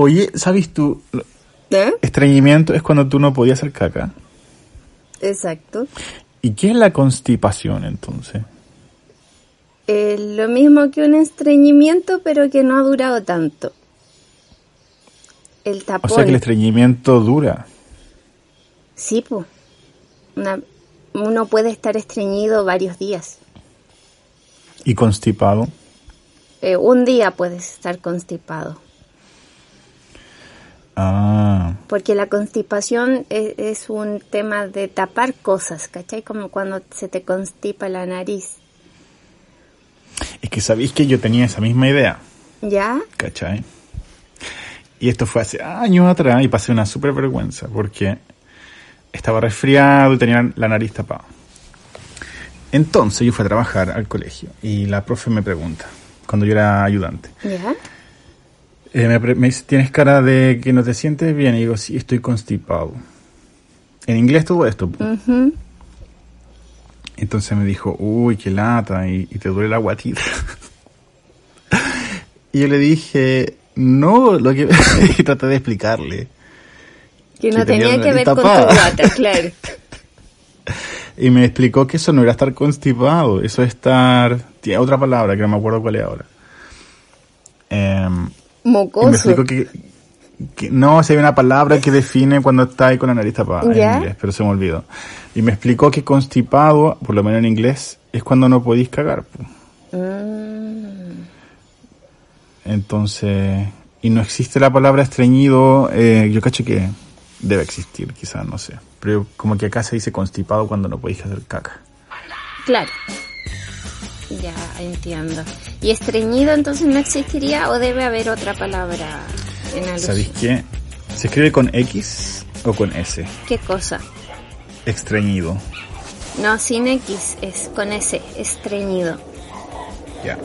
Oye, ¿sabes tú? ¿Eh? Estreñimiento es cuando tú no podías hacer caca. Exacto. ¿Y qué es la constipación entonces? Eh, lo mismo que un estreñimiento, pero que no ha durado tanto. El O tapón. sea que el estreñimiento dura. Sí, pues. uno puede estar estreñido varios días. Y constipado. Eh, un día puedes estar constipado. Ah, Porque la constipación es, es un tema de tapar cosas, ¿cachai? Como cuando se te constipa la nariz. es que sabéis que yo tenía esa misma idea, ¿Ya? ¿cachai? Y esto fue hace años atrás y pasé una súper vergüenza porque estaba resfriado y tenía la nariz tapada. Entonces yo fui a trabajar al colegio y la profe me pregunta, cuando yo era ayudante, ¿Ya? Eh, me, me dice, ¿tienes cara de que no te sientes bien? Y digo, sí, estoy constipado. En inglés todo esto. po. Ujú. Entonces me dijo, uy, qué lata, y, y te duele la guatita. y yo le dije, no, lo que... y traté de explicarle. Que no Que tenía tenía que ver nariz con tu tapada. guata, claro. Y me explicó que eso no era estar constipado, eso es estar... Tiene otra palabra que no me acuerdo cuál es ahora. Em, Mocoso. que, que no, si hay una palabra que define cuando está ahí con la nariz tapada ¿Ya? en inglés, pero se me olvidó. Y me explicó que constipado, por lo menos en inglés, es cuando no podéis cagar. Mm. Entonces, y no existe la palabra estreñido, eh, yo cacho que debe existir, quizás, no sé. Pero como que acá se dice constipado cuando no podéis hacer caca. Claro. Ya entiendo. ¿Y estreñido entonces no existiría o debe haber otra palabra en alusión? ¿Sabéis qué? ¿Se escribe con X o con S? ¿Qué cosa? Estreñido. No, sin X, es con S, estreñido. Ya.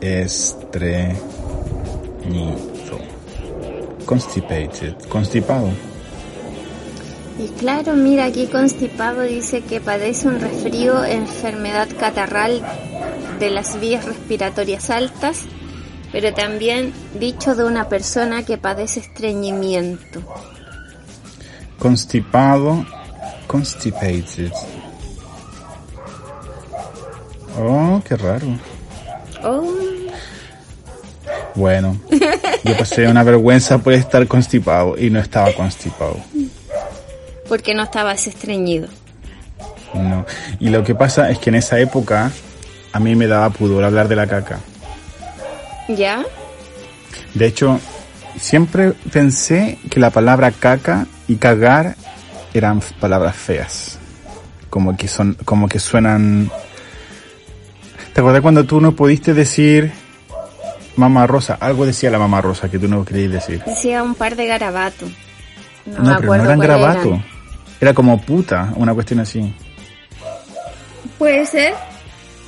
Estreñido. Constipated. Constipado. Y claro, mira, aquí constipado dice que padece un resfrío, enfermedad catarral de las vías respiratorias altas, pero también dicho de una persona que padece estreñimiento. Constipado. Constipated. Oh, qué raro. Oh, Bueno, yo pasé una vergüenza por estar constipado y no estaba constipado. porque no estabas estreñido. No. Y lo que pasa es que en esa época a mí me daba pudor hablar de la caca. ¿Ya? De hecho, siempre pensé que la palabra caca y cagar eran palabras feas. Como que son, como que suenan. ¿Te acuerdas cuando tú no pudiste decir mamá rosa? Algo decía la mamá rosa que tú no querías decir. Decía un par de garabatos. No, No, me pero acuerdo no eran cuál garabato. Era como puta, una cuestión así. Puede ser.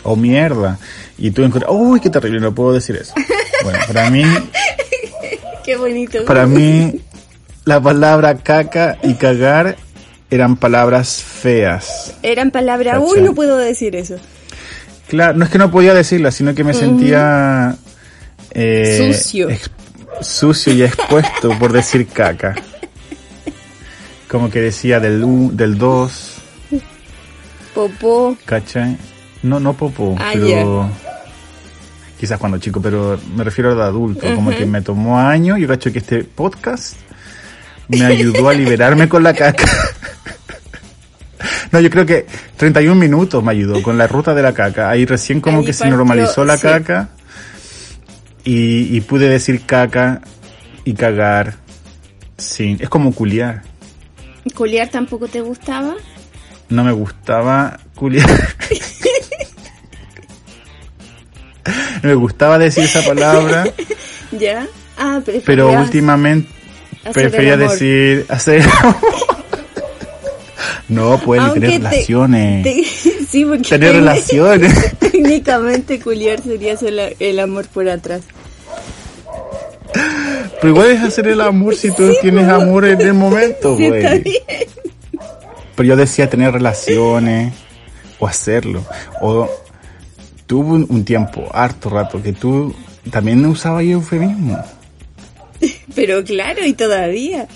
O mierda. Y tú encuentras, uy, qué terrible, no puedo decir eso. Bueno, para mí, Qué bonito. para mí, la palabra caca y cagar eran palabras feas. Eran palabras. Uy, no puedo decir eso. Claro, no es que no podía decirlas, sino que me sentía eh, Sucio. sucio y expuesto por decir caca. Como que decía del u, del 2, Popó. ¿cachai? No, no popó, Ah, pero quizás cuando chico, pero me refiero a de adulto, como que me tomó años, yo cacho que este podcast me ayudó a liberarme con la caca. No, yo creo que 31 minutos me ayudó con la ruta de la caca. Ahí recién como Ahí que se normalizó la sí. caca y, y pude decir caca y cagar. Sí, es como culiar. ¿Culear tampoco te gustaba? No me gustaba culiar. me gustaba decir esa palabra. ¿Ya? Ah, pero últimamente prefería decir hacer... No, pueden tener relaciones. Tener relaciones. Técnicamente culiar sería el amor por atrás. Pero igual es hacer el amor si tú tienes amor en el momento, Sí, güey. está bien. Pero yo decía tener relaciones o hacerlo. O tuve un, un tiempo, harto rato, que tú también usabas eufemismo. Pero claro, y todavía.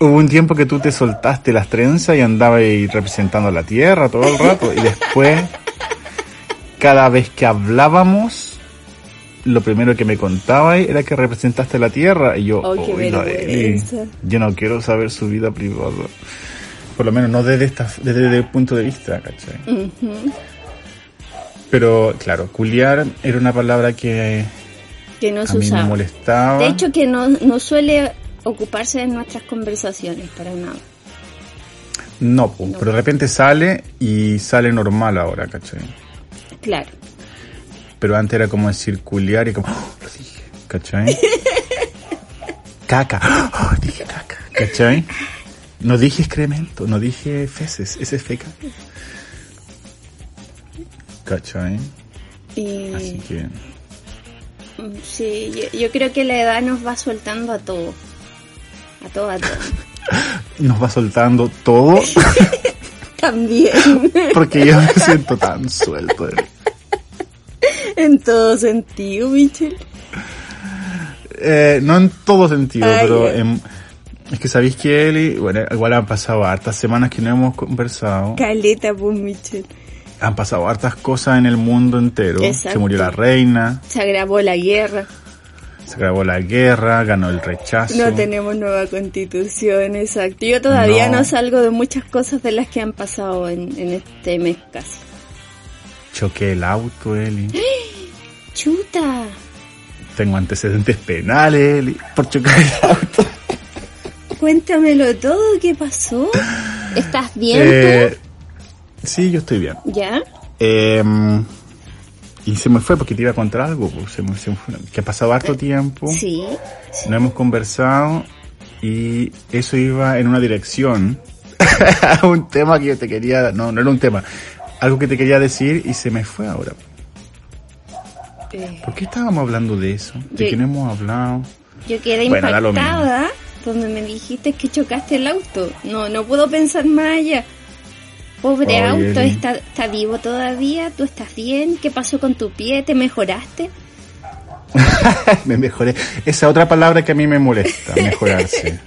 Hubo un tiempo que tú te soltaste las trenzas y andabas ahí representando la tierra todo el rato. Y después, cada vez que hablábamos, lo primero que me contabas era que representaste a la tierra. Y yo, Oh, qué "Oiga, Eli, vergüenza". yo no quiero saber su vida privada. Por lo menos no desde, esta, desde el punto de vista, ¿cachai? Pero claro, culiar era una palabra que Que no a me usaba. molestaba. De hecho, que no, no suele ocuparse en nuestras conversaciones para nada. no, po, pero de repente sale y sale normal ahora, ¿cachai? Claro. Pero antes era como decir culiar y como, "Oh, lo dije, ¿cachai? caca, "Oh, dije caca, ¿cachai? No dije excremento, no dije feces, ese es feca. ¿Cachai? Y Así que, sí, yo, yo creo que la edad nos va soltando a todo. A todo, a todo. nos va soltando todo También. porque yo me siento tan suelto. de- en todo sentido, Michel. Eh, no en todo sentido, pero en- es que sabéis que Eli, bueno, igual han pasado hartas semanas que no hemos conversado. Caleta, pues, Michel. Han pasado hartas cosas en el mundo entero. Se Exacto. murió la reina, Se agravó la guerra. se grabó la guerra, ganó el rechazo. No tenemos nueva constitución, exacto. Yo todavía no, No. salgo de muchas cosas de las que han pasado en, en este mes casi. Choqué el auto, Eli. Chuta. Tengo antecedentes penales, por chocar el auto. Cuéntamelo todo, ¿qué pasó? ¿Estás bien Eh, sí, yo estoy bien. ¿Ya? Eh, y se me fue porque te iba a contar algo, pues, se me- se me fue. que ha pasado harto tiempo. Sí. No hemos conversado y eso iba en una dirección. un tema que yo te quería, no, no era un tema, algo que te quería decir y se me fue ahora. Eh, ¿Por qué estábamos hablando de eso? ¿De Yo- no hemos hablado? yo quedé Bueno, impactada donde me dijiste que chocaste el auto. No, no puedo pensar más allá. Pobre Oye, auto. ¿está, ¿está vivo todavía? ¿Tú estás bien? ¿Qué pasó con tu pie? ¿Te mejoraste? me mejoré. Esa otra palabra que a mí me molesta, mejorarse.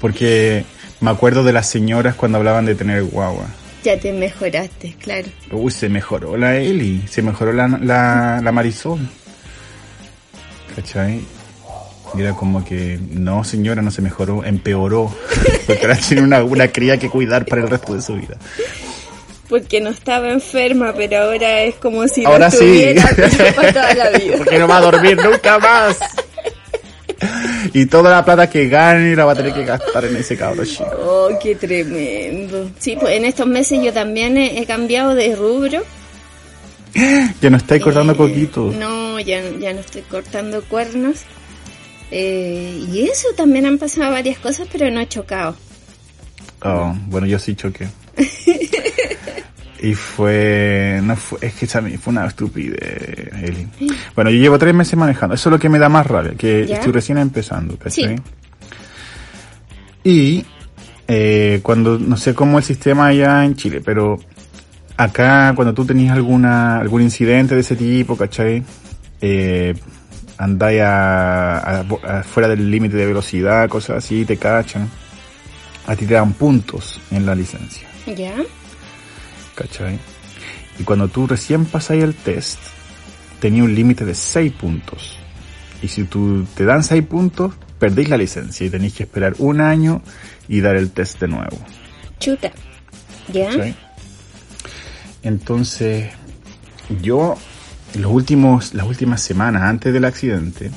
Porque me acuerdo de las señoras cuando hablaban de tener guagua. Ya te mejoraste, claro. Uy, se mejoró la Eli, se mejoró la, la, la Marisol. ¿Cachai? Y era como que, no señora, no se mejoró, empeoró. Porque ahora tiene una, una cría que cuidar para el resto de su vida. Porque no estaba enferma, pero ahora es como si Ahora no sí. estuviera para toda la vida. Porque no va a dormir nunca más. Y toda la plata que gane la va a tener que gastar en ese cabro chico. Oh, qué tremendo. Sí, pues en estos meses yo también he, he cambiado de rubro. Ya no estáis cortando Eh, coquitos. No, ya, ya no estoy cortando cuernos. Eh, y eso también han pasado varias cosas, pero no he chocado. Oh, bueno, yo sí choqué. Y fue, no fue, es que también fue una estupidez, Eli. Bueno, yo llevo tres meses manejando, eso es lo que me da más rabia, que ¿Ya? estoy recién empezando, ¿cachai? Sí. Y, eh, cuando, no sé cómo el sistema allá en Chile, pero acá cuando tú tenías alguna, algún incidente de ese tipo, ¿cachai? Eh, andáis a, a- a- fuera del límite de velocidad, cosas así, te cachan. A ti te dan puntos en la licencia. ¿Ya? ¿Cachai? Y cuando tú recién pasáis el test, tenía un límite de 6 puntos. Y si tú te dan 6 puntos, perdéis la licencia y tenéis que esperar un año y dar el test de nuevo. Chuta. ¿Ya? Entonces, yo, los últimos, las últimas semanas antes del accidente,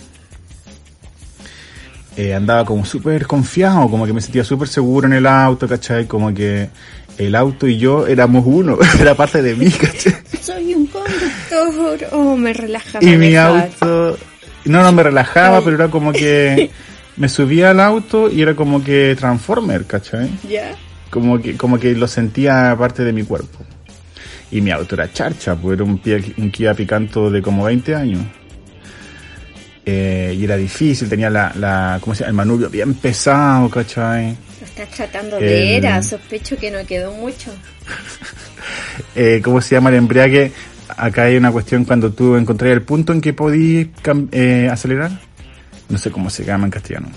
eh, andaba como súper confiado, como que me sentía súper seguro en el auto, ¿cachai? Como que el auto y yo éramos uno, era parte de mí, ¿cachai? Soy un conductor. Oh, me relaja. Y mi auto, no, no me relajaba, Ay. pero era como que me subía al auto y era como que Transformer, ¿cachai? ¿Ya? Como que, como que lo sentía parte de mi cuerpo. Y mi auto era charcha, pues era un, Kia- un Kia Picanto de como 20 años. Eh, y era difícil, tenía la, la, ¿cómo se llama? El manubrio bien pesado, ¿cachai? Lo estás tratando de era. Sospecho que no quedó mucho. eh, ¿cómo se llama el embriague? Acá hay una cuestión cuando tú encontrás el punto en que cam- eh, acelerar. No sé cómo se llama en castellano.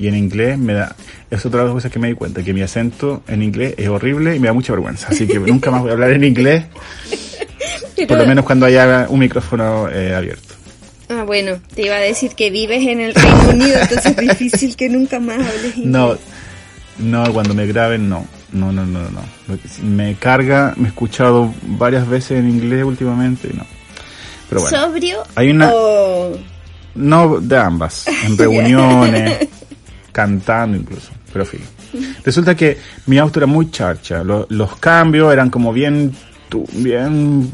Y en inglés me da... Es otra de las cosas que me di cuenta, que mi acento en inglés es horrible y me da mucha vergüenza. Así que nunca más voy a hablar en inglés, por lo menos cuando haya un micrófono eh, abierto. Ah, bueno, te iba a decir que vives en el Reino Unido, entonces es difícil que nunca más hables inglés. No, no, cuando me graben, no. No, no, no, no. Me carga, me he escuchado varias veces en inglés últimamente y no. Pero bueno. ¿Sobrio Hay una- o No, de ambas. En reuniones, cantando incluso. Pero fin. Resulta que mi auto era muy charcha. Lo- los cambios eran como bien, bien,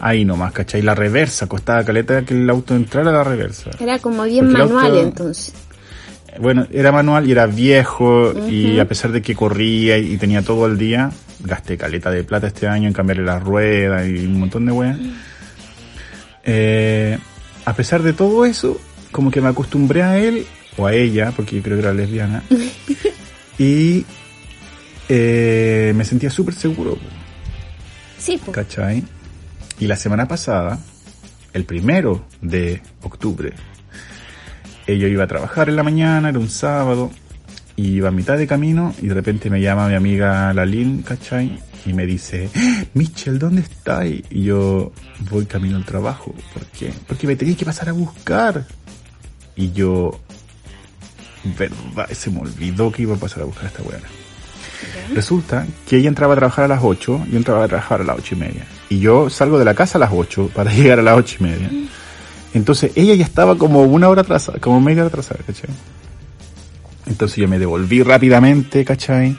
ahí nomás, ¿cachai? La reversa, costaba caleta que el auto entrara a la reversa. era como bien Porque manual auto- entonces? Bueno, era manual y era viejo y a pesar de que corría y tenía todo el día, gasté caleta de plata este año en cambiarle las ruedas y un montón de weas. Eh, a pesar de todo eso, como que me acostumbré a él, o a ella, porque yo creo que era lesbiana, y eh, me sentía súper seguro, Sí, pues. ¿cachai? Y la semana pasada, el primero de octubre, yo iba a trabajar en la mañana, era un sábado, y iba a mitad de camino y de repente me llama mi amiga Lalín, ¿cachai? Y me dice, "¡Ah, Mitchell, ¿dónde estás? Y yo voy camino al trabajo. ¿Por qué? Porque me tenía que pasar a buscar. Y yo, verdad, se me olvidó que iba a pasar a buscar a esta weá. Resulta que ella entraba a trabajar a las 8, yo entraba a trabajar a las ocho y media. Y yo salgo de la casa a las 8 para llegar a las ocho y media. Entonces ella ya estaba como una hora atrasada, como media hora atrasada, ¿cachai? Entonces yo me devolví rápidamente, ¿cachai?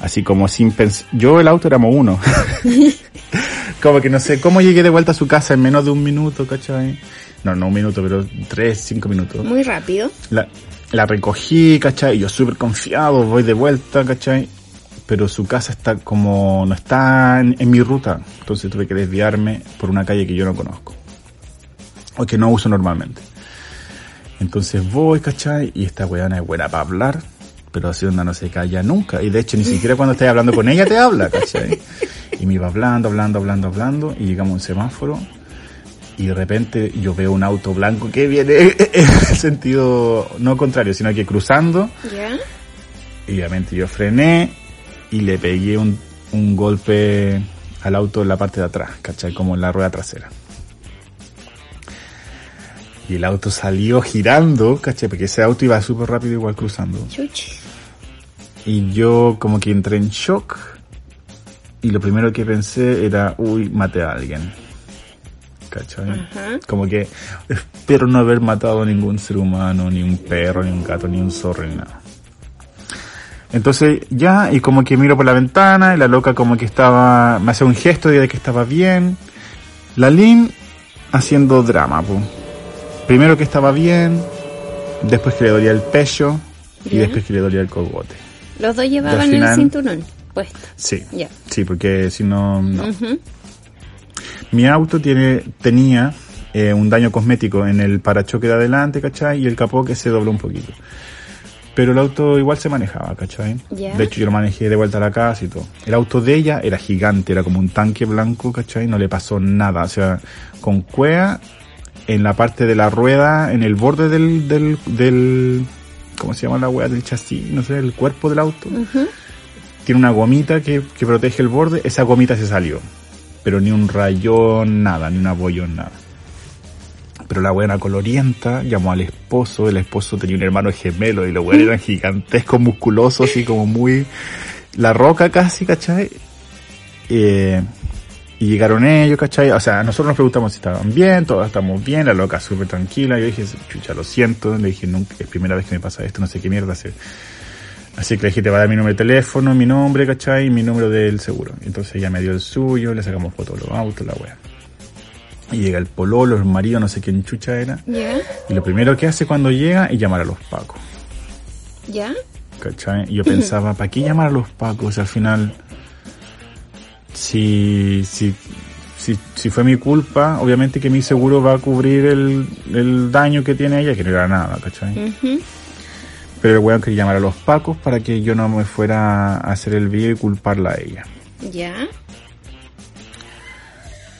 Así como sin pensar. Yo el auto éramos uno. como que no sé cómo llegué de vuelta a su casa en menos de un minuto, ¿cachai? No, no un minuto, pero tres, cinco minutos. Muy rápido. La, la recogí, ¿cachai? Yo súper confiado, voy de vuelta, ¿cachai? Pero su casa está como, no está en, en mi ruta. Entonces tuve que desviarme por una calle que yo no conozco. O que no uso normalmente. Entonces voy, ¿cachai? Y esta weona es buena para hablar. Pero así onda no se calla nunca. Y de hecho ni siquiera cuando estás hablando con ella te habla, ¿cachai? Y me iba hablando, hablando, hablando, hablando. Y llegamos a un semáforo. Y de repente yo veo un auto blanco que viene en el sentido no contrario, sino que cruzando. Y obviamente yo frené y le pegué un, un golpe al auto en la parte de atrás, ¿cachai? Como en la rueda trasera. Y el auto salió girando, ¿cachai? Porque ese auto iba súper rápido igual cruzando. Y yo como que entré en shock. Y lo primero que pensé era, uy, maté a alguien. ¿Cachai? Como que espero no haber matado a ningún ser humano, ni un perro, ni un gato, ni un zorro, ni nada. Entonces ya, y como que miro por la ventana, y la loca como que estaba, me hace un gesto de que estaba bien. La Lynn haciendo drama, po. Primero que estaba bien, después que le dolía el pecho, y después que le dolía el cogote. Los dos llevaban final- el cinturón puesto. Sí. Ya. Sí, porque si no. Mi auto tiene, tenía eh, un daño cosmético en el parachoque de adelante, ¿cachai? Y el capó que se dobló un poquito. Pero el auto igual se manejaba, ¿cachai? De hecho, yo lo manejé de vuelta a la casa y todo. El auto de ella era gigante, era como un tanque blanco, ¿cachai? No le pasó nada. O sea, con cuea en la parte de la rueda, en el borde del, del, del ¿cómo se llama la wea del chasis? No sé, el cuerpo del auto. Tiene una gomita que, que protege el borde, esa gomita se salió. Pero ni un rayón, nada, ni un abollón, nada. Pero la buena colorienta llamó al esposo, el esposo tenía un hermano gemelo y los weones eran gigantescos, musculosos, así como muy... La roca casi, ¿cachai? Eh, y llegaron ellos, ¿cachai? O sea, nosotros nos preguntamos si estaban bien, todos estamos bien, la loca súper tranquila. Yo dije, chucha, lo siento. Le dije, nunca, es primera vez que me pasa esto, no sé qué mierda hacer. Así que le dije, te va a dar mi número de teléfono, mi nombre, ¿cachai? Y mi número del seguro. Entonces ella me dio el suyo, le sacamos fotos de los autos, la wea. Y llega el pololo, el marido, no sé quién chucha era. Y lo primero que hace cuando llega es llamar a los pacos. ¿Ya? ¿Cachai? Y yo pensaba, ¿para qué llamar a los pacos? Al final, si, si, si, si fue mi culpa, obviamente que mi seguro va a cubrir el, el daño que tiene ella, que no era nada, ¿cachai? Pero el weón quería llamar a los pacos para que yo no me fuera a hacer el video y culparla a ella. ¿Ya?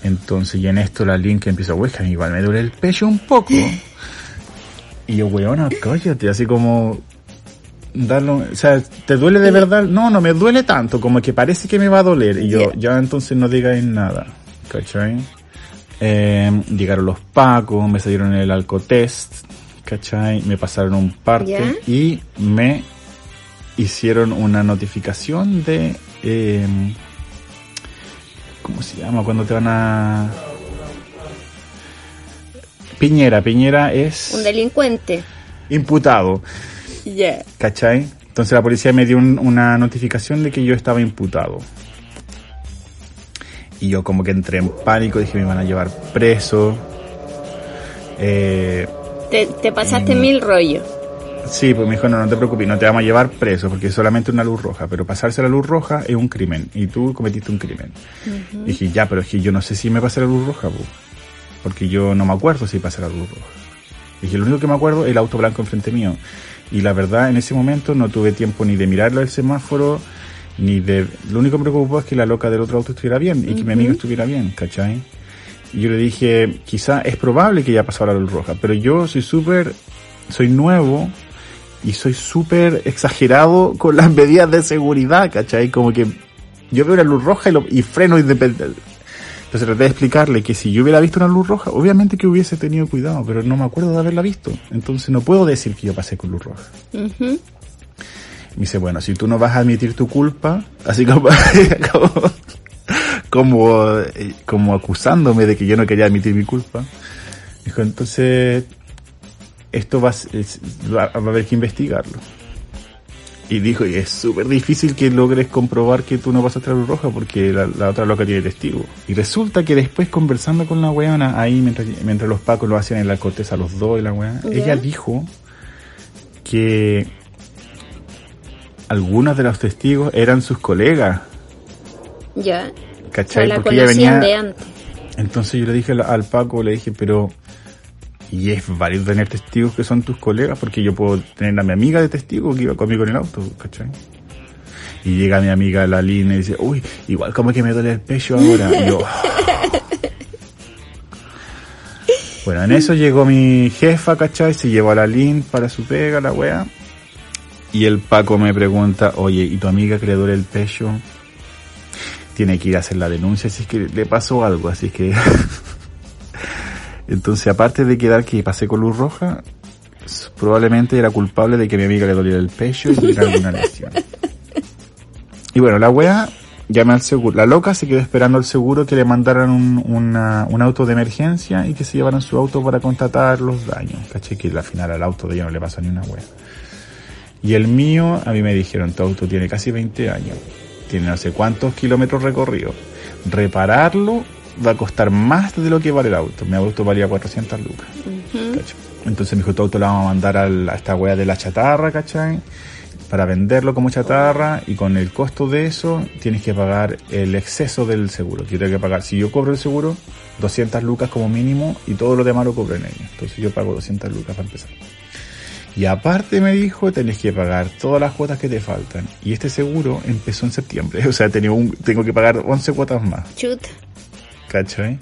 Entonces, y en esto la Link empieza, weón, igual me duele el pecho un poco. y yo, weona, cállate, así como, darlo, o sea, ¿te duele de verdad? No, no me duele tanto, como que parece que me va a doler. Y yo, ya entonces no digáis nada, ¿cachai? Eh, llegaron los pacos, me salieron el alcotest, ¿cachai? Me pasaron un parte Ya. y me hicieron una notificación de... eh, ¿Cómo se llama? Cuando te van a... Piñera, Piñera es Un delincuente. imputado, Ya. ¿cachai? Entonces la policía me dio un- una notificación de que yo estaba imputado. Y yo como que entré en pánico, dije me van a llevar preso. Eh, Te, te pasaste mil rollos. Sí, pues me dijo, no, no te preocupes, no te vamos a llevar preso porque es solamente una luz roja, pero pasarse la luz roja es un crimen y tú cometiste un crimen. Dije, ya, pero es que yo no sé si me pasé la luz roja, po, porque yo no me acuerdo si pasé la luz roja. Dije, lo único que me acuerdo es el auto blanco enfrente mío. Y la verdad, en ese momento no tuve tiempo ni de mirarlo el semáforo, ni de... Lo único que me preocupó es que la loca del otro auto estuviera bien y que mi amigo estuviera bien, ¿cachai? Y yo le dije, quizá es probable que ya pasó la luz roja, pero yo soy súper, soy nuevo y soy súper exagerado con las medidas de seguridad, ¿cachai? Como que yo veo una luz roja y, lo- y freno independiente. Entonces traté de explicarle que si yo hubiera visto una luz roja, obviamente que hubiese tenido cuidado, pero no me acuerdo de haberla visto. Entonces no puedo decir que yo pasé con luz roja. Ujú. Me dice, bueno, si tú no vas a admitir tu culpa, así como, como, como, como acusándome de que yo no quería admitir mi culpa, dijo, entonces, esto va, es- va, va a haber que investigarlo. Y dijo, y es súper difícil que logres comprobar que tú no pasaste la luz roja porque la, la otra loca tiene testigo. Y resulta que después conversando con la weona, ahí mientras, mientras los pacos lo hacían en la corteza los dos y la weona, ella dijo que algunos de los testigos eran sus colegas, Ya. O sea, ¿cachai? la Porque ella venía... de antes. Entonces yo le dije al Paco, le dije, pero... Y es válido tener testigos que son tus colegas, porque yo puedo tener a mi amiga de testigo que iba conmigo en el auto, ¿cachai? Y llega mi amiga la Lina y dice, uy, igual como que me duele el pecho ahora. Y yo... Bueno, en eso llegó mi jefa, ¿cachai? Se llevó a la Lin para su pega, la wea. Y el Paco me pregunta, oye, ¿y tu amiga que le duele el pecho? Tiene que ir a hacer la denuncia si es que le pasó algo, así que... Entonces, aparte de quedar que pasé con luz roja, probablemente era culpable de que mi amiga le doliera el pecho y tuviera alguna lesión. Y bueno, la wea llamé al seguro. La loca se quedó esperando al seguro que le mandaran un, una- un auto de emergencia y que se llevaran su auto para constatar los daños. Caché que al final al auto de ella no le pasó ni una wea. Y el mío, a mí me dijeron, tu auto tiene casi 20 años, tiene no sé cuántos kilómetros recorridos. Repararlo va a costar más de lo que vale el auto. Mi auto valía 400 lucas. ¿cachai? Entonces me dijo, tu auto lo vamos a mandar a esta wea de la chatarra, ¿cachai? Para venderlo como chatarra y con el costo de eso tienes que pagar el exceso del seguro. Yo tengo que pagar, si yo cobro el seguro, 200 lucas como mínimo y todo lo demás lo cobran ellos. Entonces yo pago 200 lucas para empezar. Y aparte me dijo, tenés que pagar todas las cuotas que te faltan. Y este seguro empezó en septiembre. O sea, tenía un, tengo que pagar 11 cuotas más. Chuta. ¿Cachai?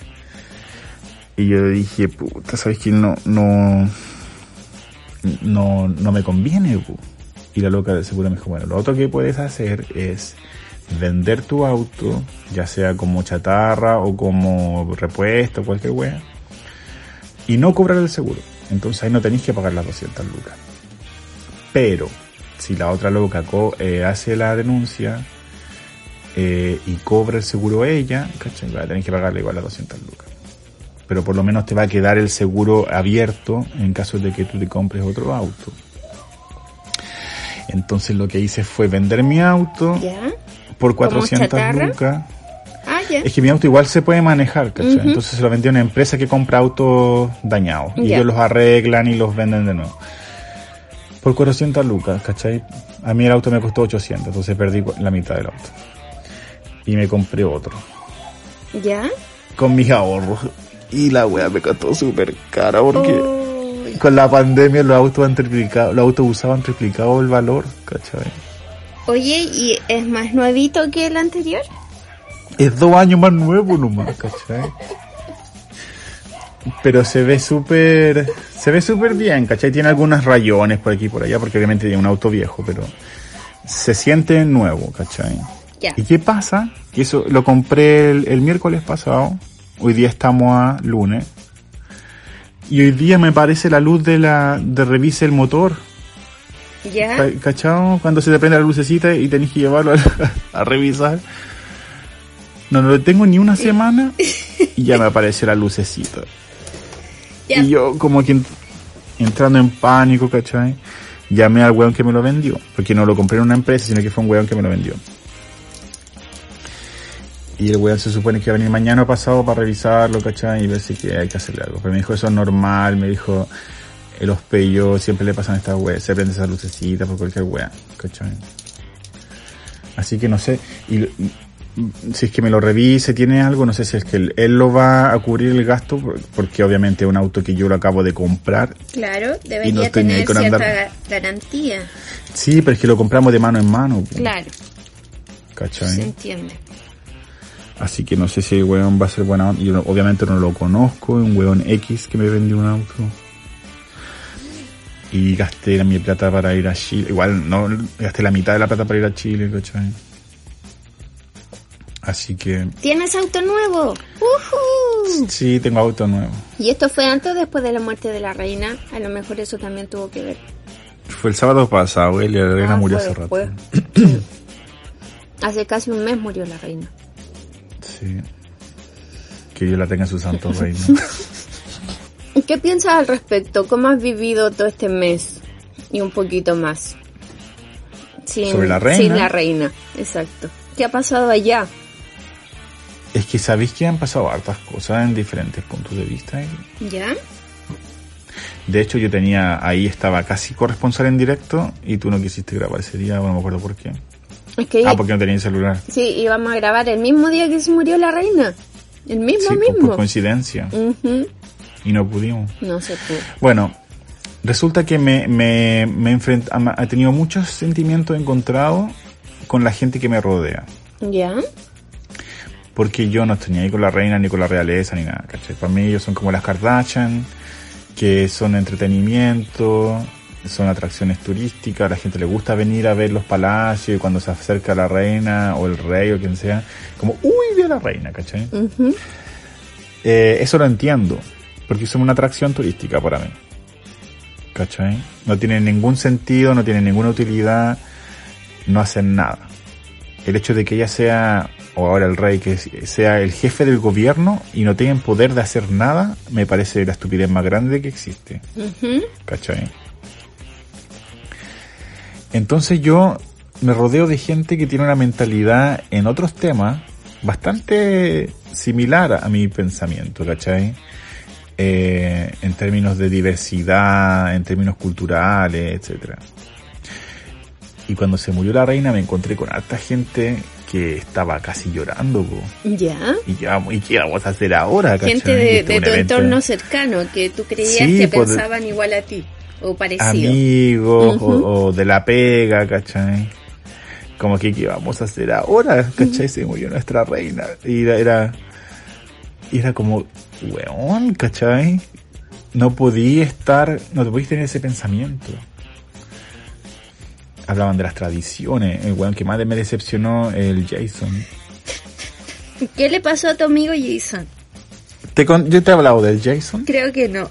Y yo dije, puta, ¿sabes qué? No, no, no, no me conviene. Y la loca del seguro me dijo, bueno, lo otro que puedes hacer es vender tu auto, ya sea como chatarra o como repuesto, cualquier wea, y no cobrar el seguro. Entonces ahí no tenéis que pagar las 200 lucas. Pero, si la otra loca co- eh, hace la denuncia, eh, y cobra el seguro ella, ¿cachai? Va a tener que pagarle igual las 200 lucas. Pero por lo menos te va a quedar el seguro abierto en caso de que tú te compres otro auto. Entonces lo que hice fue vender mi auto ¿Ya? por ¿Como 400 chatarra? lucas. Ah. Es que mi auto igual se puede manejar, ¿cachai? Entonces se lo vendí a una empresa que compra autos dañados. Y ellos los arreglan y los venden de nuevo. Por 400 lucas, ¿cachai? A mí el auto me costó 800, entonces perdí la mitad del auto. Y me compré otro. ¿Ya? Con mis ahorros. Y la wea me costó súper cara porque con la pandemia los autos han triplicado, los autos usados han triplicado el valor, ¿cachai? Oye, ¿y es más nuevito que el anterior? es dos años más nuevo nomás, ¿cachai? Pero se ve súper, se ve súper bien, ¿cachai? Tiene algunos rayones por aquí y por allá, porque obviamente tiene un auto viejo, pero se siente nuevo, ¿cachai? ¿Y qué pasa? Que eso lo compré el, el miércoles pasado, hoy día estamos a lunes, y hoy día me aparece la luz de la, de revise el motor, ¿Ya? ¿Cachao? Cuando se te prende la lucecita y tenés que llevarlo a, a revisar. No, no lo tengo ni una semana y ya me apareció la lucecita. Ya. Y yo como que ent- entrando en pánico, ¿cachai? Llamé al weón que me lo vendió. Porque no lo compré en una empresa, sino que fue un weón que me lo vendió. Y el weón se supone que va a venir mañana o pasado para revisarlo, ¿cachai? Y ver si que hay que hacerle algo. Pero me dijo, eso es normal, me dijo, los peyos siempre le pasan a estas weas, se prende esa lucecita por cualquier wea, ¿cachai? Así que no sé, y, y- si es que me lo revise, tiene algo, no sé si es que él, él lo va a cubrir el gasto, por- porque obviamente es un auto que yo lo acabo de comprar. Claro, Y debería no ni ahí tener cierta andar- garantía. Sí, pero es que lo compramos de mano en mano, Claro, ¿cachai? se entiende. Así que no sé si el weón va a ser buena onda. Yo obviamente no lo conozco, es un weón X que me vendió un auto. Y gasté mi plata para ir a Chile. Igual no gasté la mitad de la plata para ir a Chile, ¿cachai? Así que ¿Tienes auto nuevo? ¡Uhú! sí, tengo auto nuevo. ¿Y esto fue antes o después de la muerte de la reina? A lo mejor eso también tuvo que ver. Fue el sábado pasado, y la reina Ah, murió hace rato. Hace casi un mes murió la reina. Sí. Que Dios la tenga en su santo reino. ¿Y ¿Qué piensas al respecto? ¿Cómo has vivido todo este mes? Y un poquito más. Sin, ¿Sobre la reina? Sin la reina, exacto. ¿Qué ha pasado allá? es que sabéis que han pasado hartas cosas en diferentes puntos de vista. ¿Ya? De hecho, yo tenía, ahí estaba casi corresponsal en directo y tú no quisiste grabar ese día, bueno, no me acuerdo por qué. Es que Ah, porque no tenía celular. sí, íbamos a grabar el mismo día que se murió la reina. El mismo, Sí, por, mismo. por coincidencia. Ujú. Y no pudimos. No se pudo. Bueno, resulta que me, me, me enfrent- ha- ha tenido muchos sentimientos encontrados con la gente que me rodea. ¿Ya? Porque yo no estoy ni ahí con la reina, ni con la realeza, ni nada, ¿cachai? Para mí ellos son como las Kardashian, que son entretenimiento, son atracciones turísticas, a la gente le gusta venir a ver los palacios y cuando se acerca la reina o el rey o quien sea, como, uy, a la reina, ¿cachai? Eh, eso lo entiendo, porque son una atracción turística para mí. ¿Cachai? No tienen ningún sentido, no tienen ninguna utilidad, no hacen nada. El hecho de que ella sea, o ahora el rey, que sea el jefe del gobierno y no tengan poder de hacer nada, me parece la estupidez más grande que existe. Ujú. ¿Cachai? Entonces yo me rodeo de gente que tiene una mentalidad en otros temas bastante similar a mi pensamiento, ¿cachai? Eh, en términos de diversidad, en términos culturales, etcétera. Y cuando se murió la reina me encontré con harta gente que estaba casi llorando, po. ¿Ya? Y, ya, ¿y qué vamos a hacer ahora? Gente de, Este de tu evento- entorno cercano que tú creías Sí, que pues, de- pensaban igual a ti o parecido. amigos o, o de la pega, ¿cachai? Como que qué vamos a hacer ahora, ¿cachai? Se murió nuestra reina. Y era, era, como, weón, ¿cachai? No podía estar, no te podías tener ese pensamiento. Hablaban de las tradiciones, el weón que más me decepcionó, el Jason. ¿Qué le pasó a tu amigo Jason? ¿Te con- ¿Yo te he hablado del Jason? Creo que no.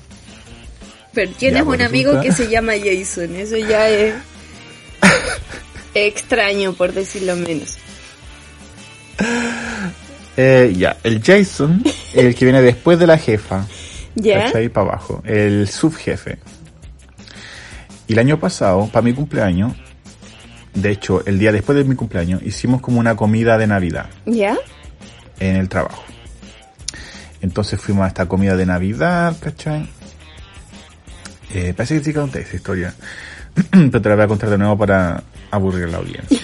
Pero tienes Ya, un amigo resulta- que se llama Jason. Eso ya es extraño, por decirlo menos. Eh, ya, el Jason, el que viene después de la jefa. ¿Ya? Para abajo. El subjefe. Y el año pasado, para mi cumpleaños, de hecho, el día después de mi cumpleaños, hicimos como una comida de Navidad ¿Ya? en el trabajo. Entonces fuimos a esta comida de Navidad, ¿cachai? Eh, parece que sí conté esa historia. Pero te la voy a contar de nuevo para aburrir la audiencia.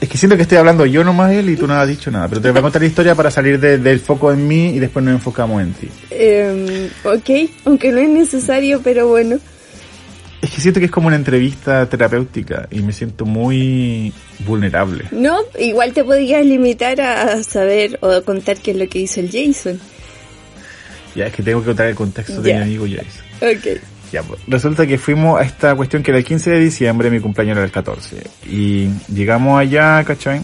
es que siento que estoy hablando yo nomás él y tú no has dicho nada. Pero te voy a contar la historia para salir de- del foco en mí y después nos enfocamos en ti. Em, ok, aunque no es necesario, pero bueno. Es que siento que es como una entrevista terapéutica y me siento muy vulnerable. No, igual te podrías limitar a saber o a contar qué es lo que hizo el Jason. Ya es que tengo que contar el contexto de mi amigo Jason. Ok. Ya, pues, resulta que fuimos a esta cuestión que era el 15 de diciembre, mi cumpleaños era el 14. Y llegamos allá, ¿cachai?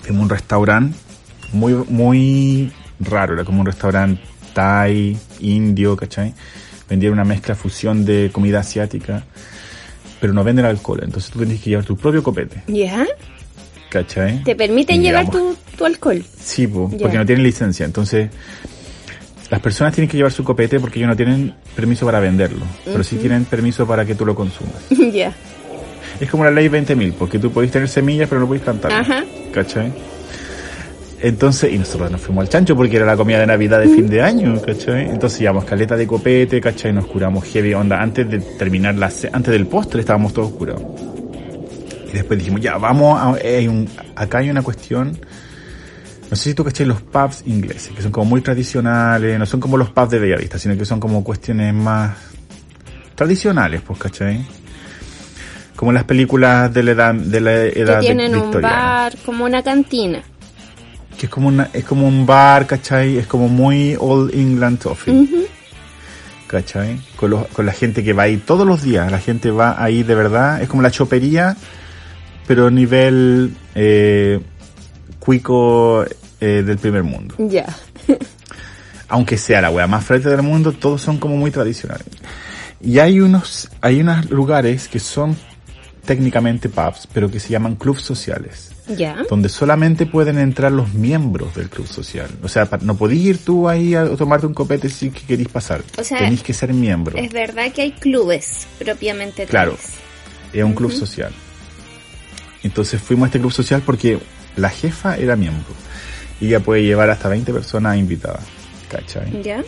Fuimos a un restaurante muy, muy raro, era como un restaurante thai, indio, ¿cachai? Vendían una mezcla fusión de comida asiática, pero no venden alcohol, entonces tú tienes que llevar tu propio copete, ¿Ya? ¿cachai? ¿Te permiten llevar tu, tu alcohol? Sí, po, porque no tienen licencia. Entonces, las personas tienen que llevar su copete porque ellos no tienen permiso para venderlo, pero sí tienen permiso para que tú lo consumas. ya. Es como la ley 20.000, porque tú podés tener semillas, pero no podés plantar. Ajá. ¿Cachai? Entonces, y nosotros nos fuimos al chancho porque era la comida de Navidad de fin de año, ¿cachai? Entonces llevamos caleta de copete, ¿cachai? Nos curamos heavy onda. Antes de terminar la, antes del postre estábamos todos curados. Y después dijimos, ya, vamos a, hay un, acá hay una cuestión, no sé si tú cachai los pubs ingleses, que son como muy tradicionales, no son como los pubs de Bellavista, sino que son como cuestiones más tradicionales, pues, ¿cachai? Como las películas de la edad, de la edad Que tienen de, un victoriana. bar, como una cantina. Que es como una, es como un bar, ¿cachai? Es como muy All England Toffee. ¿Cachai? Con, los- con la gente que va ahí todos los días. La gente va ahí de verdad. Es como la chopería, pero nivel eh, cuico eh, del primer mundo. Ya. Aunque sea la wea más frente del mundo, todos son como muy tradicionales. Y hay unos, hay unos lugares que son técnicamente pubs, pero que se llaman clubs sociales Ya. donde solamente pueden entrar los miembros del club social. O sea, no podís ir tú ahí a tomarte un copete si que querís pasar. O sea, Tenís que ser miembro. Es verdad que hay clubes propiamente Claro. tales. Es un club social. Entonces fuimos a este club social porque la jefa era miembro. Y ella puede llevar hasta 20 personas invitadas. ¿Cachai? ¿Ya?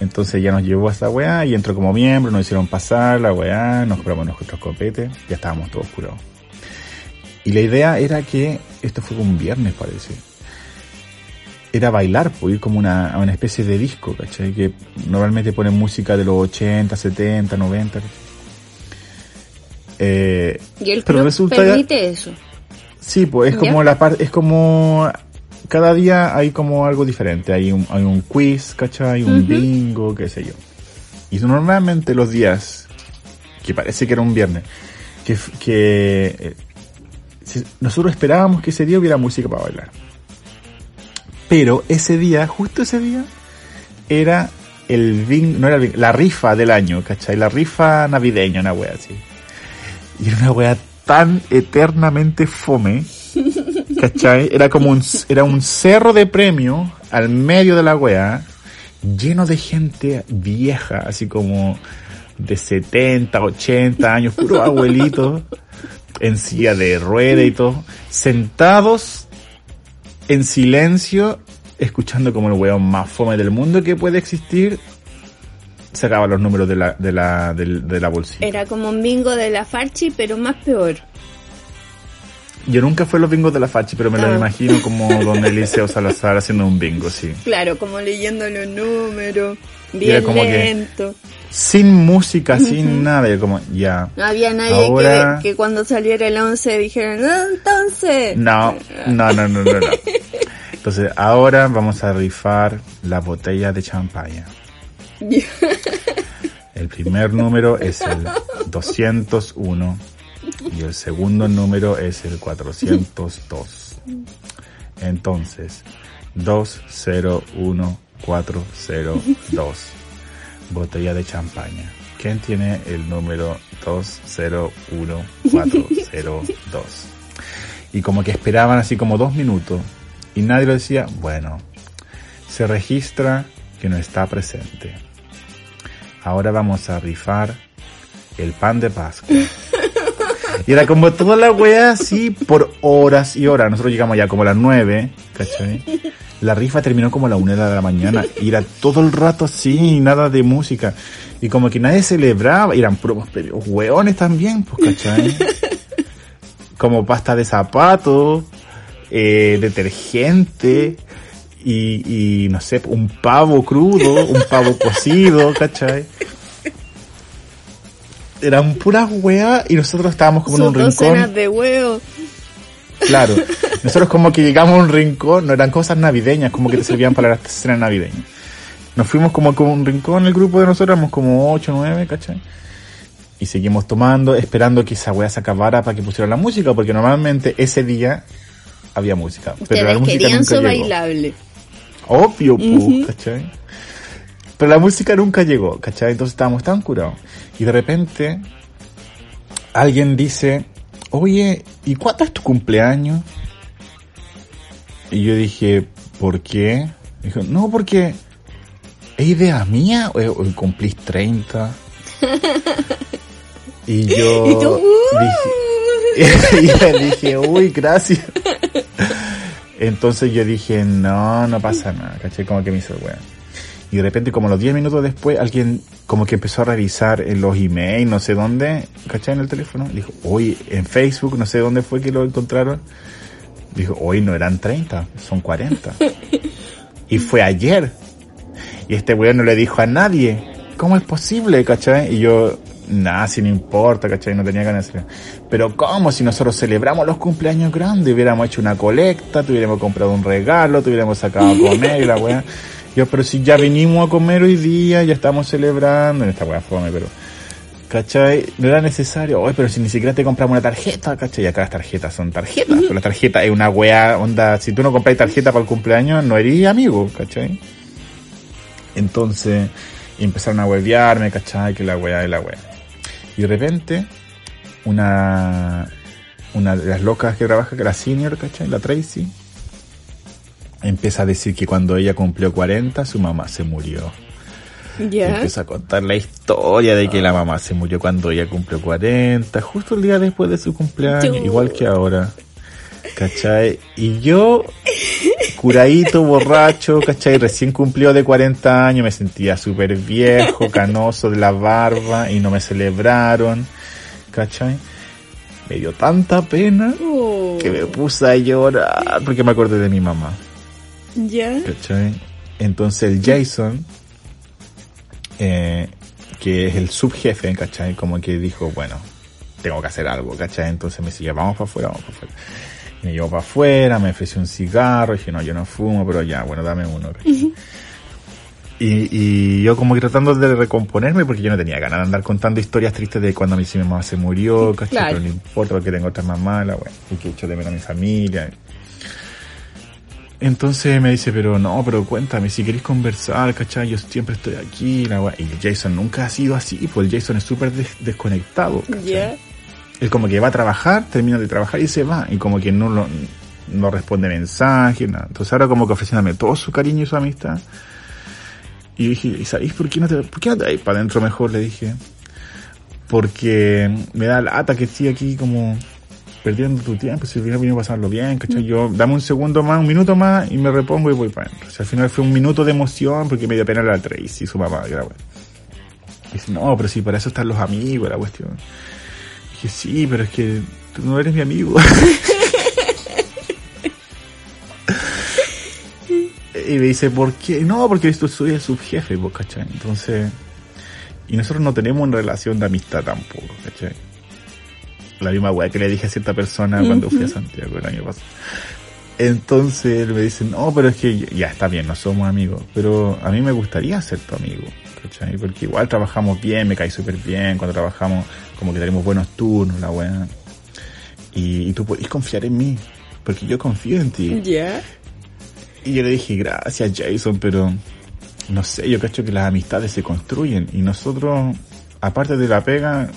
Entonces ella nos llevó a esta weá y entró como miembro, nos hicieron pasar la weá, nos compramos nuestros copetes, ya estábamos todos curados. Y la idea era que, esto fue un viernes parece, era bailar, pues ir como una, a una especie de disco, ¿cachai? Que normalmente ponen música de los 80, 70, 90. Eh, Y el Pero club resulta- permite eso. Sí, pues es ¿Ya? como la parte, es como cada día hay como algo diferente, hay un, hay un quiz, ¿cachai? Un bingo, qué sé yo. Y normalmente los días, que parece que era un viernes, que, que eh, si- nosotros esperábamos que ese día hubiera música para bailar. Pero ese día, justo ese día, era el bingo, no era el bingo, la rifa del año, ¿cachai? La rifa navideña, una wea así. Y era una wea tan eternamente fome, ¿cachai? Era como un, era un cerro de premio al medio de la wea, lleno de gente vieja, así como de 70, 80 años, puro abuelitos, en silla de rueda y todo, sentados en silencio, escuchando como el weón más fome del mundo que puede existir, sacaba los números de la, de la, del- de la bolsilla. Era como un bingo de la Farchi, pero más peor. Yo nunca fui a los bingos de la Fachi, pero me lo Ah. imagino como don Eliseo Salazar haciendo un bingo, sí. Claro, como leyendo los números, bien como que- lento. Sin música, sin nada, como, ya. No había nadie Ahora- que, que cuando saliera el 11 dijera, no, entonces. No, no, no, no, no, no. Entonces, ahora vamos a rifar la botella de champaña. El primer número es el 201 y el segundo número es el 402. Entonces, 201402. Botella de champaña. ¿Quién tiene el número 201402? Y como que esperaban así como dos minutos y nadie lo decía, bueno, se registra que no está presente. Ahora vamos a rifar el pan de Pascua. Y era como toda la wea así por horas y horas. Nosotros llegamos ya como a las nueve, ¿cachai? La rifa terminó como a la una de la mañana. Y era todo el rato así, nada de música. Y como que nadie celebraba. Y eran puros hueones también, pues, ¿cachai? Como pasta de zapatos, eh, detergente. Y, y no sé, un pavo crudo, un pavo cocido, ¿cachai? Eran puras weas y nosotros estábamos como en un rincón. de huevos. Claro. Nosotros como que llegamos a un rincón, no eran cosas navideñas, como que te servían para las cenas navideñas. Nos fuimos como con un rincón, el grupo de nosotros éramos como 8, 9, ¿cachai? Y seguimos tomando, esperando que esa wea se acabara para que pusieran la música, porque normalmente ese día había música. Pero la música querían nunca su llegó. bailable. Obvio, pu, ¿cachai? Pero la música nunca llegó, ¿cachai? Entonces estábamos tan curados. Y de repente, alguien dice, oye, ¿y cuánto es tu cumpleaños? Y yo dije, ¿por qué? Dijo, no, porque es idea mía o, o cumplís 30. y yo Y tú, dije, y yo dije, uy, gracias. Entonces yo dije, no, no pasa nada, ¿cachai? Como que me hizo el weón. Y de repente, como los 10 minutos después, alguien como que empezó a revisar en los emails, no sé dónde, ¿cachai? En el teléfono. Dijo, hoy en Facebook, no sé dónde fue que lo encontraron. Dijo, hoy no eran 30, son 40. y fue ayer. Y este weón no le dijo a nadie. ¿Cómo es posible, cachai? Y yo, nada, si no importa, cachai, no tenía ganas de hacer. Pero ¿cómo si nosotros celebramos los cumpleaños grandes? Hubiéramos hecho una colecta, tuviéramos comprado un regalo, tuviéramos sacado a comer y la weá. Yo, pero si ya venimos a comer hoy día, ya estamos celebrando, en esta weá fome, pero... ¿Cachai? No era necesario. Oye, pero si ni siquiera te compramos una tarjeta, ¿cachai? Y acá las tarjetas son tarjetas. Pero la tarjeta es una weá, onda, si tú no compras tarjeta para el cumpleaños, no eres amigo, ¿cachai? Entonces, empezaron a huevearme, ¿cachai? Que la weá es la weá. Y de repente, una, una de las locas que trabaja, que era senior, ¿cachai? La Tracy, empieza a decir que cuando ella cumplió 40, su mamá se murió. Y Ya. Empieza a contar la historia de que la mamá se murió cuando ella cumplió 40, justo el día después de su cumpleaños, igual que ahora. ¿Cachai? Y yo, curadito, borracho, ¿cachai? Recién cumplió de 40 años, me sentía súper viejo, canoso de la barba y no me celebraron, ¿cachai? Me dio tanta pena Oh, que me puse a llorar porque me acordé de mi mamá. ya. ¿cachai? Entonces el Jason, eh, que es el subjefe, ¿cachai? Como que dijo, bueno, tengo que hacer algo, ¿cachai? Entonces me decía, vamos para afuera, vamos para afuera. Me llevó para afuera, me ofreció un cigarro, dije, no, yo no fumo, pero ya, bueno, dame uno, ¿cachai? Y, y yo como que tratando de recomponerme porque yo no tenía ganas de andar contando historias tristes de cuando mi mamá se murió, ¿cachai? Claro. Pero no importa porque tengo otras más malas, bueno, y que echo de menos a mi familia. Entonces me dice, pero no, pero cuéntame, si queréis conversar, ¿cachai? Yo siempre estoy aquí, la wea. Y Jason nunca ha sido así, pues el Jason es súper des- desconectado. ¿cachai? Él como que va a trabajar, termina de trabajar y se va. Y como que no lo, no responde mensajes, nada. Entonces ahora como que ofreciéndome todo su cariño y su amistad. Y dije, ¿y sabéis por qué no te, por qué no te vais para adentro mejor? Le dije. Porque me da lata que estoy aquí como perdiendo tu tiempo, si hubiera venido a pasarlo bien, ¿cachai? Yo, dame un segundo más, un minuto más y me repongo y voy para adentro. O sea, al final fue un minuto de emoción porque me dio pena la Tracy y su mamá, que era bueno. Dice, no, pero si para eso están los amigos, la cuestión. Dije, sí, pero es que tú no eres mi amigo. y me dice, ¿por qué? No, porque esto soy el subjefe, pues, ¿cachai? Entonces, y nosotros no tenemos una relación de amistad tampoco, ¿cachai? La misma weá que le dije a cierta persona cuando fui a Santiago el año pasado. Entonces él me dice, no, pero es que ya está bien, no somos amigos, pero a mí me gustaría ser tu amigo, ¿cachai? Porque igual trabajamos bien, me cae súper bien, cuando trabajamos como que tenemos buenos turnos, la weá. Y, y tú podés confiar en mí, porque yo confío en ti. Ya. Y yo le dije, gracias Jason, pero no sé, yo cacho que las amistades se construyen y nosotros, aparte de la pega,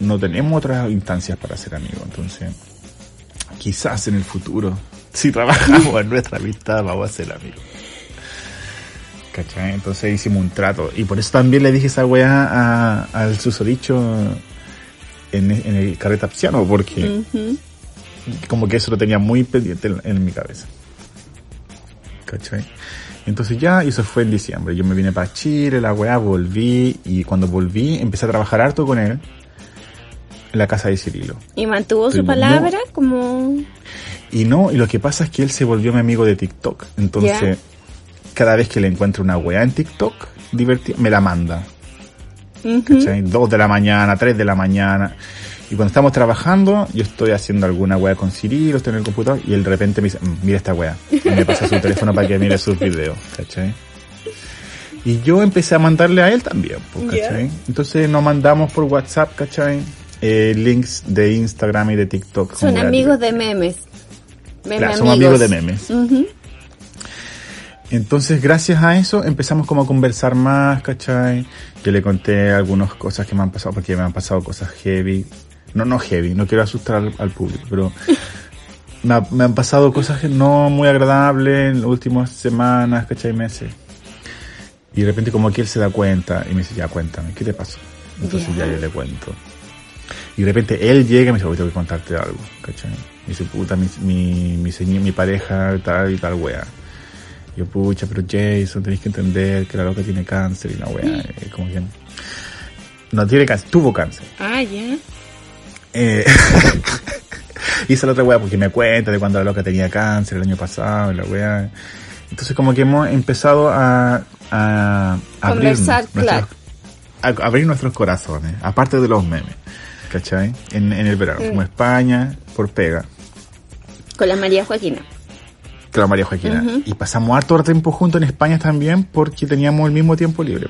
no tenemos otras instancias para ser amigos. Entonces, quizás en el futuro, si trabajamos en nuestra amistad, vamos a ser amigos. ¿Cachai? Entonces hicimos un trato. Y por eso también le dije esa weá al susodicho en, en el carrete apsiano, porque Ujú. como que eso lo tenía muy pendiente en, en mi cabeza. ¿Cachai? Entonces ya, eso fue en diciembre. Yo me vine para Chile, la weá, volví, y cuando volví empecé a trabajar harto con él en la casa de Cirilo. Y mantuvo su Estoy palabra como... Y no, y lo que pasa es que él se volvió mi amigo de TikTok. Entonces, Ya. cada vez que le encuentro una weá en TikTok, divertida, me la manda. Dos de la mañana, tres de la mañana. Y cuando estamos trabajando, yo estoy haciendo alguna weá con Cirilo, estoy en el computador, y él de repente me dice, "Mm, mira esta weá. Y me pasa su teléfono para que mire sus videos, ¿cachai? Y yo empecé a mandarle a él también, pues, ¿cachai? Entonces nos mandamos por WhatsApp, ¿cachai? Eh, links de Instagram y de TikTok. Son amigos de memes. Meme Claro, somos amigos de memes. Entonces, gracias a eso, empezamos como a conversar más, ¿cachai? Yo le conté algunas cosas que me han pasado, porque me han pasado cosas heavy. No, no heavy, no quiero asustar al, al público, pero me, ha- me han pasado cosas no muy agradables en las últimas semanas, ¿cachai? Meses. Y de repente como que él se da cuenta y me dice, ya cuéntame, ¿qué te pasó? Entonces Ya. ya yo le cuento. Y de repente él llega y me dice, hoy tengo que contarte algo, ¿cachai? Me dice, puta, mi, mi, mi, señor- mi pareja tal y tal wea. Yo, pucha, pero Jason, tenéis que entender que la loca tiene cáncer y la wea, eh, como que... No tiene cáncer, tuvo cáncer. Ah, ya. Eh, hice la otra wea porque me cuenta de cuando la loca tenía cáncer el año pasado y la wea. Entonces como que hemos empezado a, a nuestros- a abrir nuestros corazones, aparte de los memes, ¿cachai? En, en el verano, Mm. como España, por pega, Con la María Joaquina. La María Joaquina. Y pasamos harto tiempo juntos en España también porque teníamos el mismo tiempo libre.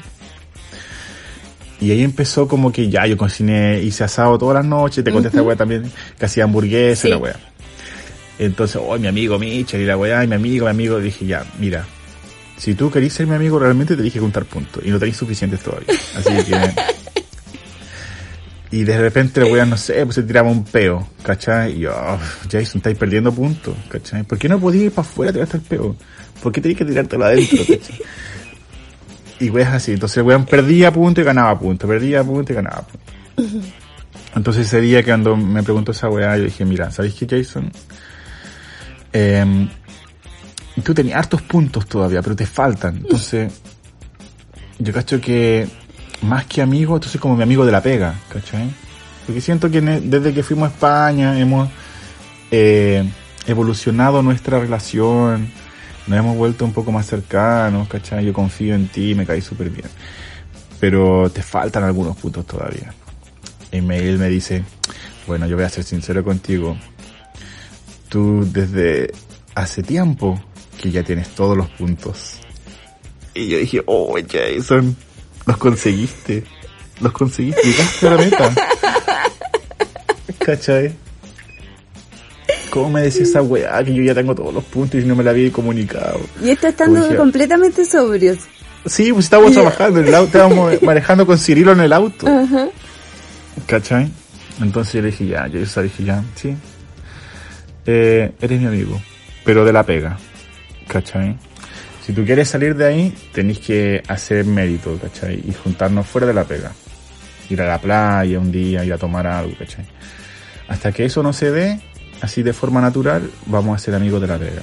Y ahí empezó como que ya yo cociné, hice asado todas las noches, te conté esta weá también, que hacía hamburguesas y la weá. Entonces, oh, mi amigo Michel y la weá, y mi amigo, mi amigo, dije ya, mira, si tú querís ser mi amigo, realmente te dije contar puntos, y no tenéis suficientes todavía. Así que... Y de repente la weá, no sé, pues se tiraba un peo, ¿cachai? Y yo, oh, Jason, estáis perdiendo puntos, ¿cachai? ¿Por qué no podías ir para afuera a tirarte el peo? ¿Por qué tenías que tirártelo adentro, ¿cachai? Y weas así, entonces el weón perdía punto y ganaba punto, perdía punto y ganaba punto. Entonces ese día que cuando me preguntó esa weá, yo dije, mira, ¿sabéis qué, Jason? Em, tú tenías hartos puntos todavía, pero te faltan. Entonces, yo cacho que más que amigo, entonces como mi amigo de la pega, ¿cachai? Porque siento que desde que fuimos a España hemos eh, evolucionado nuestra relación, nos hemos vuelto un poco más cercanos, ¿cachai? Yo confío en ti, me caí súper bien. Pero te faltan algunos puntos todavía. Y él me dice, bueno, yo voy a ser sincero contigo. Tú desde hace tiempo que ya tienes todos los puntos. Y yo dije, oh, Jason, los conseguiste. Los conseguiste, llegaste a la meta. ¿Cachai? ¿Cómo me decía esa weá que yo ya tengo todos los puntos y no me la había comunicado? Y esto estando completamente sobrios. Sí, pues estábamos trabajando en el auto, estábamos manejando con Cirilo en el auto. ¿Cachai? Entonces yo le dije, ya, yo le dije, ya, sí. Eh, eres mi amigo, pero de la pega. ¿Cachai? Si tú quieres salir de ahí, tenés que hacer mérito, ¿cachai? Y juntarnos fuera de la pega. Ir a la playa un día, ir a tomar algo, ¿cachai? Hasta que eso no se dé, así de forma natural, vamos a ser amigos de la pega.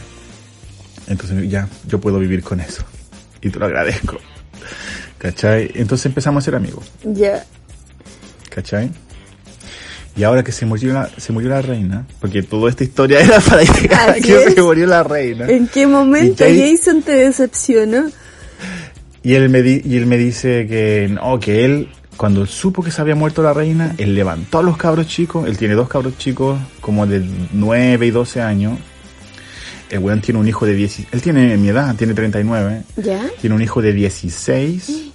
Entonces ya, yo puedo vivir con eso. Y te lo agradezco. ¿Cachai? Entonces empezamos a ser amigos. Ya. ¿Cachai? Y ahora que se murió la, se murió la reina, porque toda esta historia era para llegar a que es. se murió la reina. ¿En qué momento Y Jay- Jason te decepcionó? Y él me di- y él me dice que no, que él cuando supo que se había muerto la reina, él levantó a los cabros chicos, él tiene dos cabros chicos como de 9 y 12 años. El weón tiene un hijo de 10, él tiene mi edad, tiene 39, ¿Ya? tiene un hijo de 16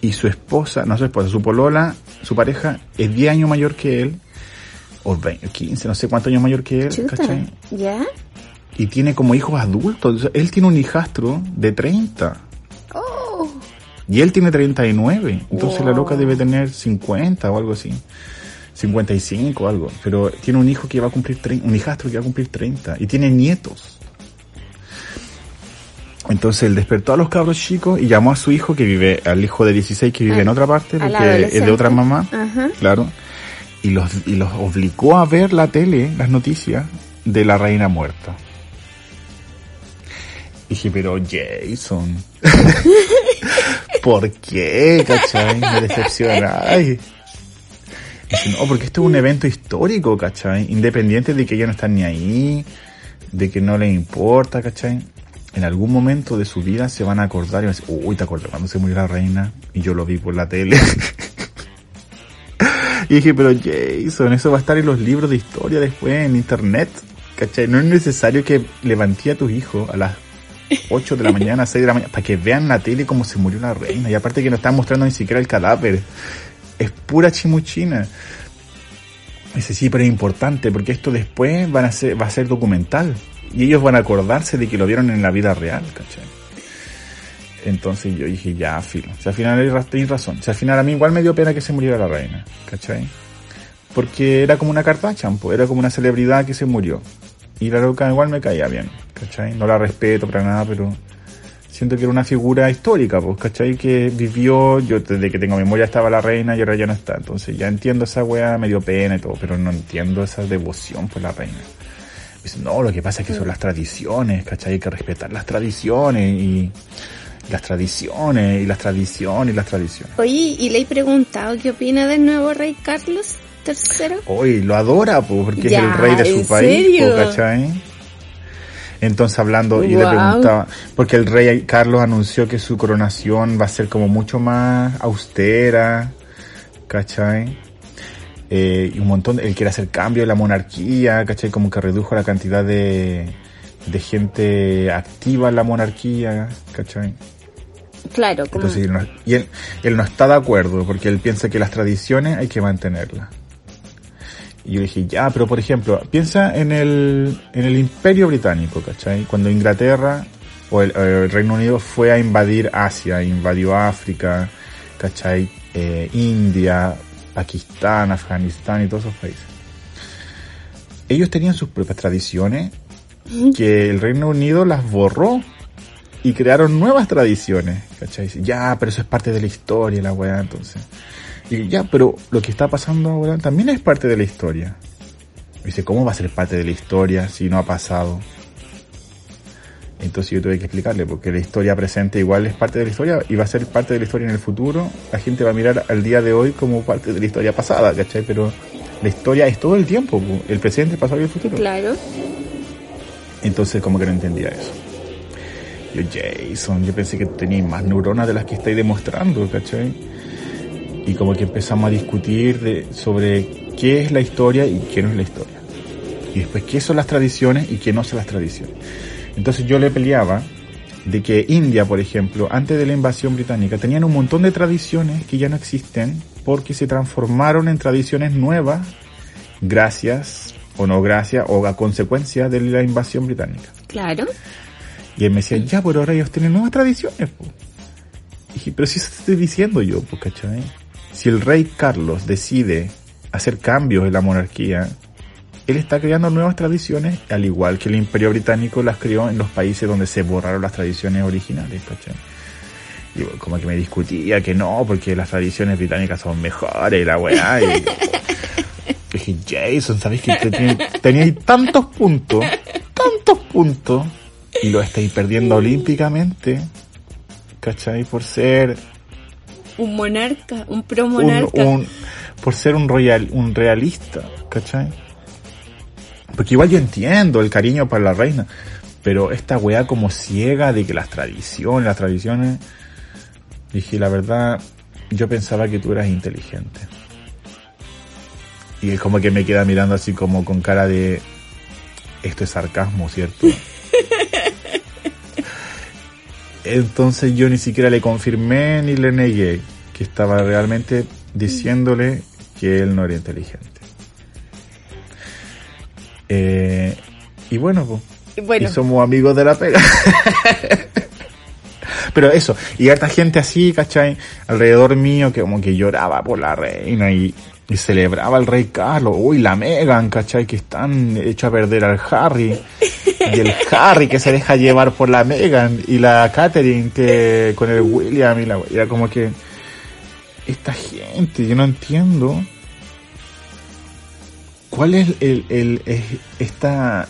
y su esposa, no su esposa, su polola, su pareja es 10 años mayor que él, o 20, 15, no sé cuántos años mayor que él, Chuta. ¿cachai? ¿Ya? Y tiene como hijos adultos, él tiene un hijastro de 30. Oh. Y él tiene 39, entonces la loca debe tener 50 o algo así. 55 o algo. Pero tiene un hijo que va a cumplir 30, un hijastro que va a cumplir 30 y tiene nietos. Entonces él despertó a los cabros chicos y llamó a su hijo que vive, al hijo de 16 que vive en otra parte, porque es de otra mamá, Ajá. claro. Y los, y los obligó a ver la tele, las noticias de la reina muerta. Y dije, pero Jason, ¿por qué? ¿Cachai? Me decepcionáis. No, porque esto es un evento histórico, ¿cachai? Independiente de que ella no están ni ahí, de que no le importa, ¿cachai? En algún momento de su vida se van a acordar y van a decir, uy, ¿te acuerdas cuando se murió la reina? Y yo lo vi por la tele. y dije, pero Jason, eso va a estar en los libros de historia después, en internet, ¿cachai? No es necesario que levanté a tus hijos a las 8 de la mañana, 6 de la mañana, para que vean la tele cómo se murió la reina. Y aparte que no están mostrando ni siquiera el cadáver. Es pura chimuchina. Dice, sí, pero es importante, porque esto después van a ser, va a ser documental. Y ellos van a acordarse de que lo vieron en la vida real, ¿cachai? Entonces yo dije, ya, filo. O sea, al final tenéis razón. O sea, al final a mí igual me dio pena que se muriera la reina, ¿cachai? Porque era como una carta champo, era como una celebridad que se murió. Y la loca igual me caía bien, ¿cachai? No la respeto para nada, pero siento que era una figura histórica, pues, ¿cachai? Que vivió, yo desde que tengo memoria estaba la reina y ahora ya no está. Entonces ya entiendo esa weá, me dio pena y todo, pero no entiendo esa devoción por la reina. Dice, no, lo que pasa es que son las tradiciones, ¿cachai? Hay que respetar las tradiciones y las tradiciones y las tradiciones y las tradiciones. Oye, ¿y le he preguntado qué opina del nuevo rey Carlos III? Hoy lo adora, pues, porque Ya, es el rey de ¿en su país, serio? pues, ¿cachai? Entonces hablando, y le preguntaba, porque el rey Carlos anunció que su coronación va a ser como mucho más austera, ¿cachai? Eh, y un montón, él quiere hacer cambio en la monarquía, ¿cachai? Como que redujo la cantidad de, de gente activa en la monarquía, ¿cachai? Claro, como... Entonces, él no- y él, él no está de acuerdo porque él piensa que las tradiciones hay que mantenerlas. Y yo dije, ya, pero por ejemplo, piensa en el, en el imperio británico, ¿cachai? Cuando Inglaterra o el, el Reino Unido fue a invadir Asia, invadió África, ¿cachai? Eh, India, Pakistán, Afganistán y todos esos países. Ellos tenían sus propias tradiciones que el Reino Unido las borró y crearon nuevas tradiciones, ¿cachai? Ya, pero eso es parte de la historia, la weá, entonces. Y ya, pero lo que está pasando ahora también es parte de la historia. Dice, ¿cómo va a ser parte de la historia si no ha pasado? Entonces yo tuve que explicarle, porque la historia presente igual es parte de la historia y va a ser parte de la historia en el futuro. La gente va a mirar al día de hoy como parte de la historia pasada, ¿cachai? Pero la historia es todo el tiempo, po. el presente, el pasado y el futuro. Claro. Entonces como que no entendía eso. Yo, Jason, yo pensé que tenías más neuronas de las que estáis demostrando, ¿cachai? Y como que empezamos a discutir sobre qué es la historia y qué no es la historia. Y después qué son las tradiciones y qué no son las tradiciones. Entonces yo le peleaba de que India, por ejemplo, antes de la invasión británica, tenían un montón de tradiciones que ya no existen porque se transformaron en tradiciones nuevas gracias o no gracias o a consecuencia de la invasión británica. Claro. Y él me decía, ya, pero ahora ellos tienen nuevas tradiciones. po". Y dije, pero si eso te estoy diciendo yo, pues, ¿cachai? Si el rey Carlos decide hacer cambios en la monarquía, él está creando nuevas tradiciones, al igual que el imperio británico las creó en los países donde se borraron las tradiciones originales, ¿cachai? Y como que me discutía que no, porque las tradiciones británicas son mejores, y la weá. Y dije, Jason, ¿sabéis que tenía, tenía tantos puntos, tantos puntos, y lo estáis perdiendo olímpicamente, ¿cachai? Por ser Un monarca, un pro un, monarca. un- por ser un royal, un realista, ¿cachai? Porque igual yo entiendo el cariño para la reina, pero esta weá como ciega de que las tradiciones, las tradiciones, dije la verdad, yo pensaba que tú eras inteligente. Y él como que me queda mirando así como con cara de, esto es sarcasmo, ¿cierto? Entonces yo ni siquiera le confirmé ni le negué que estaba realmente diciéndole que él no era inteligente. Eh, y bueno, bueno, y somos amigos de la pega. Pero eso, y harta gente así, ¿cachai? Alrededor mío que como que lloraba por la reina y, y celebraba al rey Carlos. Uy, la Megan, ¿cachai? Que están hecho a perder al Harry. Y el Harry que se deja llevar por la Megan. Y la Catherine que con el William y la... Era como que... Esta gente, yo no entiendo ¿cuál es esta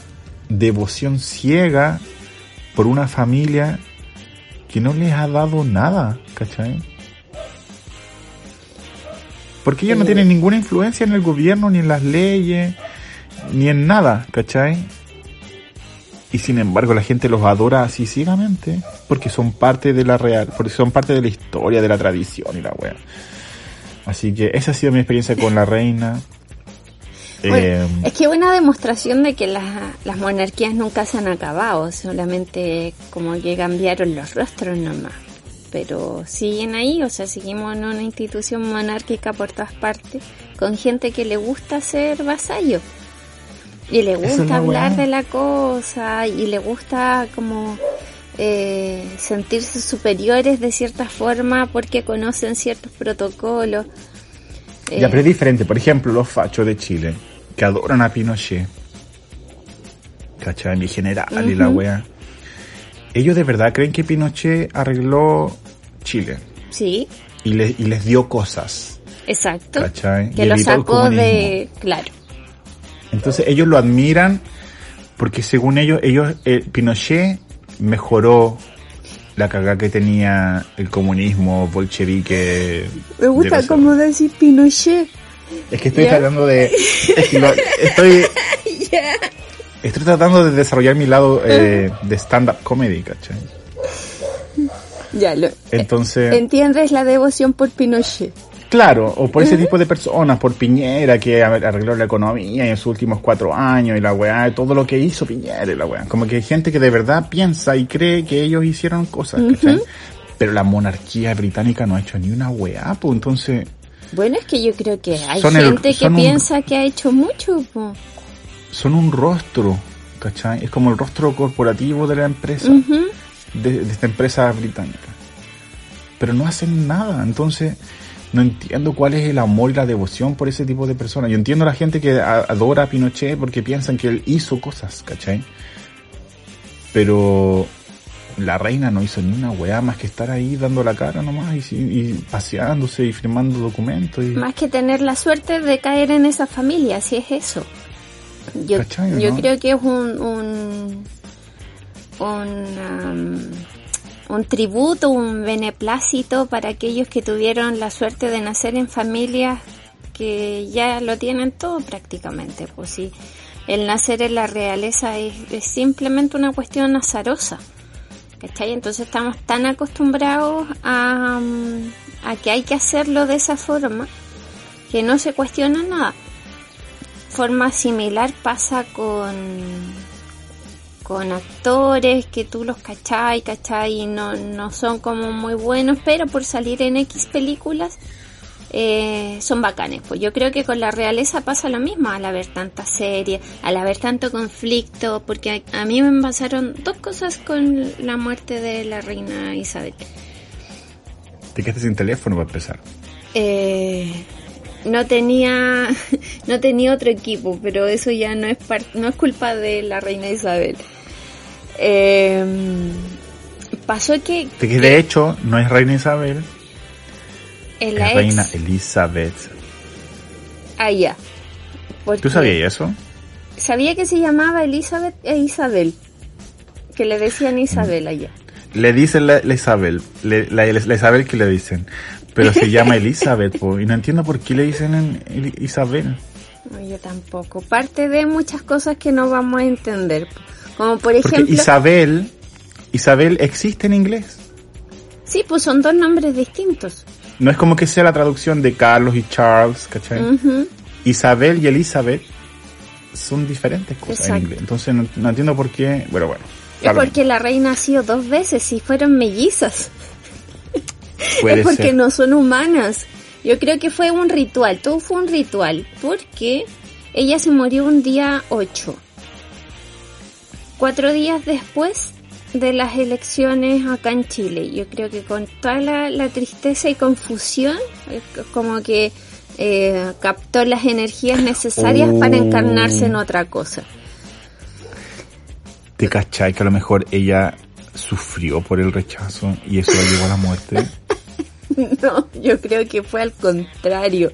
devoción ciega por una familia que no les ha dado nada, ¿cachai? Porque ellos no tienen ninguna influencia en el gobierno, ni en las leyes, ni en nada, ¿cachai? Y sin embargo la gente los adora así ciegamente, porque son parte de la real, porque son parte de la historia, de la tradición y la wea. Así que esa ha sido mi experiencia con la reina. Bueno, Eh, es que una demostración de que las, las monarquías nunca se han acabado, solamente como que cambiaron los rostros nomás. Pero siguen ahí, o sea, seguimos en una institución monárquica por todas partes, con gente que le gusta ser vasallo. Y le gusta la hablar de la cosa, y le gusta como eh, sentirse superiores de cierta forma porque conocen ciertos protocolos. Ya, pero es diferente. Por ejemplo, los fachos de Chile, que adoran a Pinochet. ¿Cachai? Mi general y la wea. Ellos de verdad creen que Pinochet arregló Chile sí, y, les y les dio cosas. exacto. ¿Cachai? que Y lo sacó de claro Entonces ellos lo admiran porque según ellos, ellos eh, Pinochet mejoró la cagada que tenía el comunismo bolchevique. me gusta de como decir Pinochet. Es que estoy tratando de... es que lo- estoy... Estoy tratando de desarrollar mi lado eh, de stand-up comedy, ¿cachai? ya lo Entonces, entiendes la devoción por Pinochet claro, o por ese tipo de personas, por Piñera, que ar- arregló la economía en sus últimos cuatro años, y la weá, todo lo que hizo Piñera, y la weá. Como que hay gente que de verdad piensa y cree que ellos hicieron cosas, ¿cachai? Pero la monarquía británica no ha hecho ni una weá, pues entonces... bueno es que yo creo que hay el- gente que un- piensa que ha hecho mucho po. son un rostro, ¿cachai? Es como el rostro corporativo de la empresa, de esta empresa británica. Pero no hacen nada, entonces no entiendo cuál es el amor y la devoción por ese tipo de personas. Yo entiendo a la gente que adora a Pinochet porque piensan que él hizo cosas, ¿cachai? Pero la reina no hizo ni una weá más que estar ahí dando la cara nomás y, paseándose y firmando documentos. Y... más que tener la suerte de caer en esa familia si es eso yo, ¿Cachai, yo no? creo que es un un un, um, un tributo, un beneplácito para aquellos que tuvieron la suerte de nacer en familias que ya lo tienen todo prácticamente. Pues sí, el nacer en la realeza es, simplemente una cuestión azarosa. Entonces estamos tan acostumbrados a, um, a que hay que hacerlo de esa forma que no se cuestiona nada. Forma similar pasa con con actores que tú los cachai, cachai, y no, no son como muy buenos, pero por salir en X películas eh, son bacanes. Pues yo creo que con la realeza pasa lo mismo, al haber tanta serie, al haber tanto conflicto, porque a, a mí me pasaron dos cosas con la muerte de la reina Isabel. Te quedaste sin teléfono para empezar. Eh, no tenía no tenía otro equipo, pero eso ya no es no es culpa de la reina Isabel. Eh, pasó que, De que de hecho no es reina Isabel, es la reina Elizabeth. ah, ya. ¿Tú sabías eso? Sabía que se llamaba Elizabeth e Isabel, que le decían Isabel allá. Le dicen la, la Isabel, le- la, la Isabel que le dicen, pero se llama Elizabeth, po, y no entiendo por qué le dicen en- El- Isabel. No, yo tampoco. Parte de muchas cosas que no vamos a entender. Como por Porque ejemplo, Isabel, Isabel existe en inglés. sí, pues son dos nombres distintos. No es como que sea la traducción de Carlos y Charles, ¿cachai? Isabel y Elizabeth son diferentes cosas Exacto. en inglés. Entonces no, no entiendo por qué. Bueno, bueno. Es claro, porque la reina ha sido dos veces y fueron mellizas. puede es porque ser. no son humanas. Yo creo que fue un ritual, todo fue un ritual, porque ella se murió un día 8. Cuatro días después de las elecciones acá en Chile. Yo creo que con toda la, la tristeza y confusión, eh, como que eh, captó las energías necesarias para Oh. encarnarse en otra cosa. ¿Te cachai que a lo mejor ella sufrió por el rechazo y eso la llevó a la muerte? No, yo creo que fue al contrario,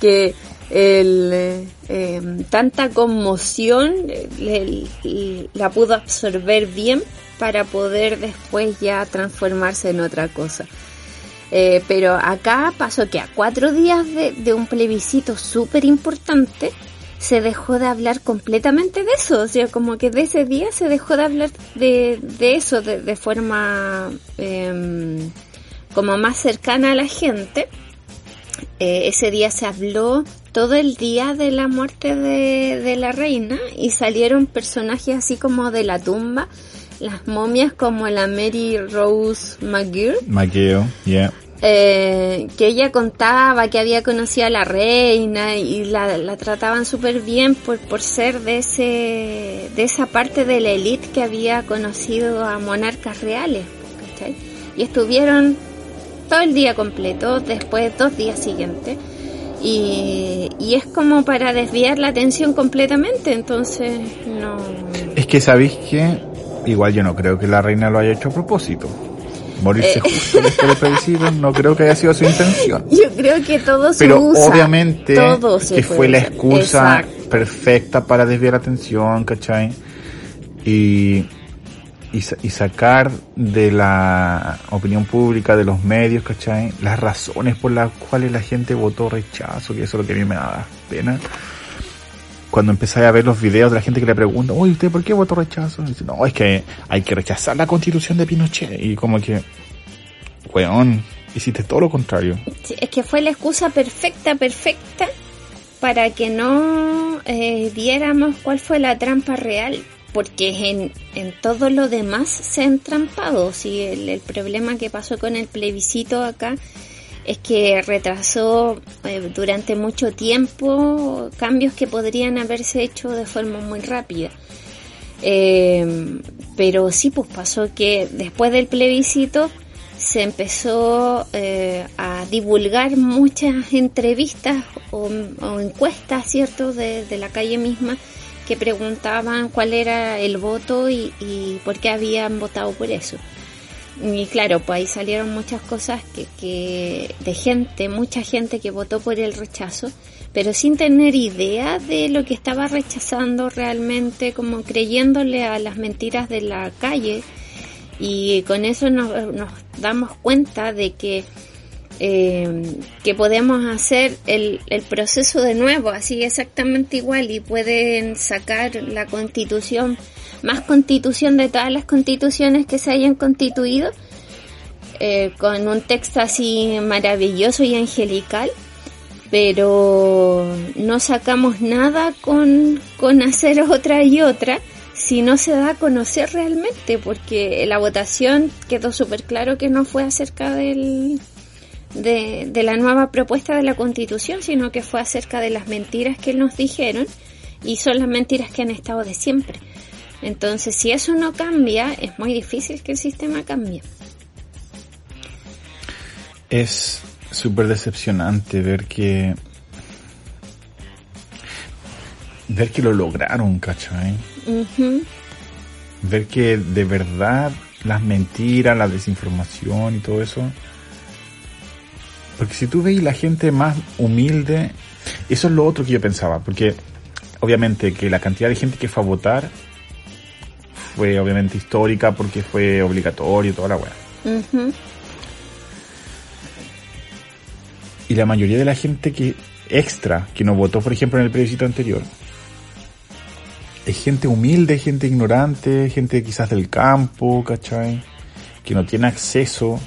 que eh, em, tanta conmoción eh, la pudo absorber bien para poder después ya transformarse en otra cosa. Eh, pero acá pasó que a cuatro días de, un plebiscito súper importante se dejó de hablar completamente de eso, o sea, como que de ese día se dejó de hablar de, de eso de, de forma em, como más cercana a la gente. Eh, ese día se habló todo el día de la muerte de, de la reina y salieron personajes así como de la tumba, las momias como la Mary Rose McGill, Maqueo, yeah. eh, que ella contaba que había conocido a la reina y la, la trataban súper bien por, por ser de ese de esa parte de la élite que había conocido a monarcas reales ¿cachai? y estuvieron todo el día completo después dos días siguientes y, y es como para desviar la atención completamente entonces no Es que sabéis que igual yo no creo que la reina lo haya hecho a propósito. Morirse Eh. justo después del plebiscito no creo que haya sido su intención. yo creo que todo se Pero usa, obviamente todo se que fue la excusa Exacto. perfecta para desviar la atención, ¿cachai? Y, y, y sacar de la opinión pública, de los medios, ¿cachai? Las razones por las cuales la gente votó rechazo, que eso es lo que a mí me da pena. Cuando empecé a ver los videos de la gente que le pregunta, oye, ¿usted por qué votó rechazo? No, es que hay que rechazar la constitución de Pinochet. Y como que, weón, hiciste todo lo contrario. Es que fue la excusa perfecta, perfecta para que no eh, viéramos cuál fue la trampa real, porque en, en todo lo demás se han trampado. Si el, el problema que pasó con el plebiscito acá es que retrasó eh, durante mucho tiempo cambios que podrían haberse hecho de forma muy rápida. Eh, pero sí, pues pasó que después del plebiscito se empezó eh, a divulgar muchas entrevistas o, o encuestas, ¿cierto?, de, de la calle misma que preguntaban cuál era el voto y, y por qué habían votado por eso. Y claro, pues ahí salieron muchas cosas que, que de gente, mucha gente que votó por el rechazo, pero sin tener idea de lo que estaba rechazando realmente, como creyéndole a las mentiras de la calle. Y con eso nos, nos damos cuenta de que eh, que podemos hacer el, el proceso de nuevo, así exactamente igual, y pueden sacar la constitución, más constitución de todas las constituciones que se hayan constituido, eh, con un texto así maravilloso y angelical, pero no sacamos nada con, con hacer otra y otra si no se da a conocer realmente, porque la votación quedó súper claro que no fue acerca del, de, de la nueva propuesta de la constitución, sino que fue acerca de las mentiras que nos dijeron y son las mentiras que han estado de siempre. Entonces, si eso no cambia, es muy difícil que el sistema cambie. Es súper decepcionante ver que ver que lo lograron, ¿cachai? Ujú. Ver que de verdad las mentiras, la desinformación y todo eso. Porque si tú veis la gente más humilde, eso es lo otro que yo pensaba, porque obviamente que la cantidad de gente que fue a votar fue obviamente histórica porque fue obligatorio y toda la weá. Y la mayoría de la gente que extra, que no votó, por ejemplo, en el plebiscito anterior, es gente humilde, gente ignorante, gente quizás del campo, ¿cachai? Que no tiene acceso,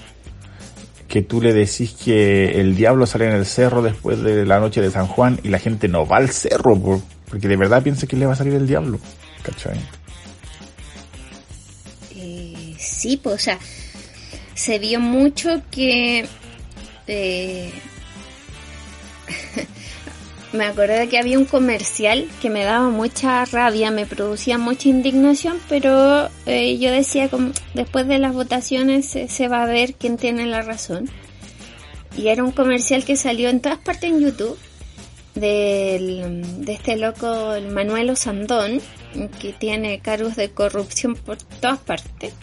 que tú le decís que el diablo sale en el cerro después de la noche de San Juan y la gente no va al cerro, por- porque de verdad piensa que le va a salir el diablo, ¿cachai? Eh, sí, pues, o sea, se vio mucho que... eh, me acordé de que había un comercial que me daba mucha rabia, me producía mucha indignación, pero eh, yo decía como después de las votaciones se, se va a ver quién tiene la razón. Y era un comercial que salió en todas partes en YouTube del, de este loco, el Manuel Osandón, que tiene cargos de corrupción por todas partes,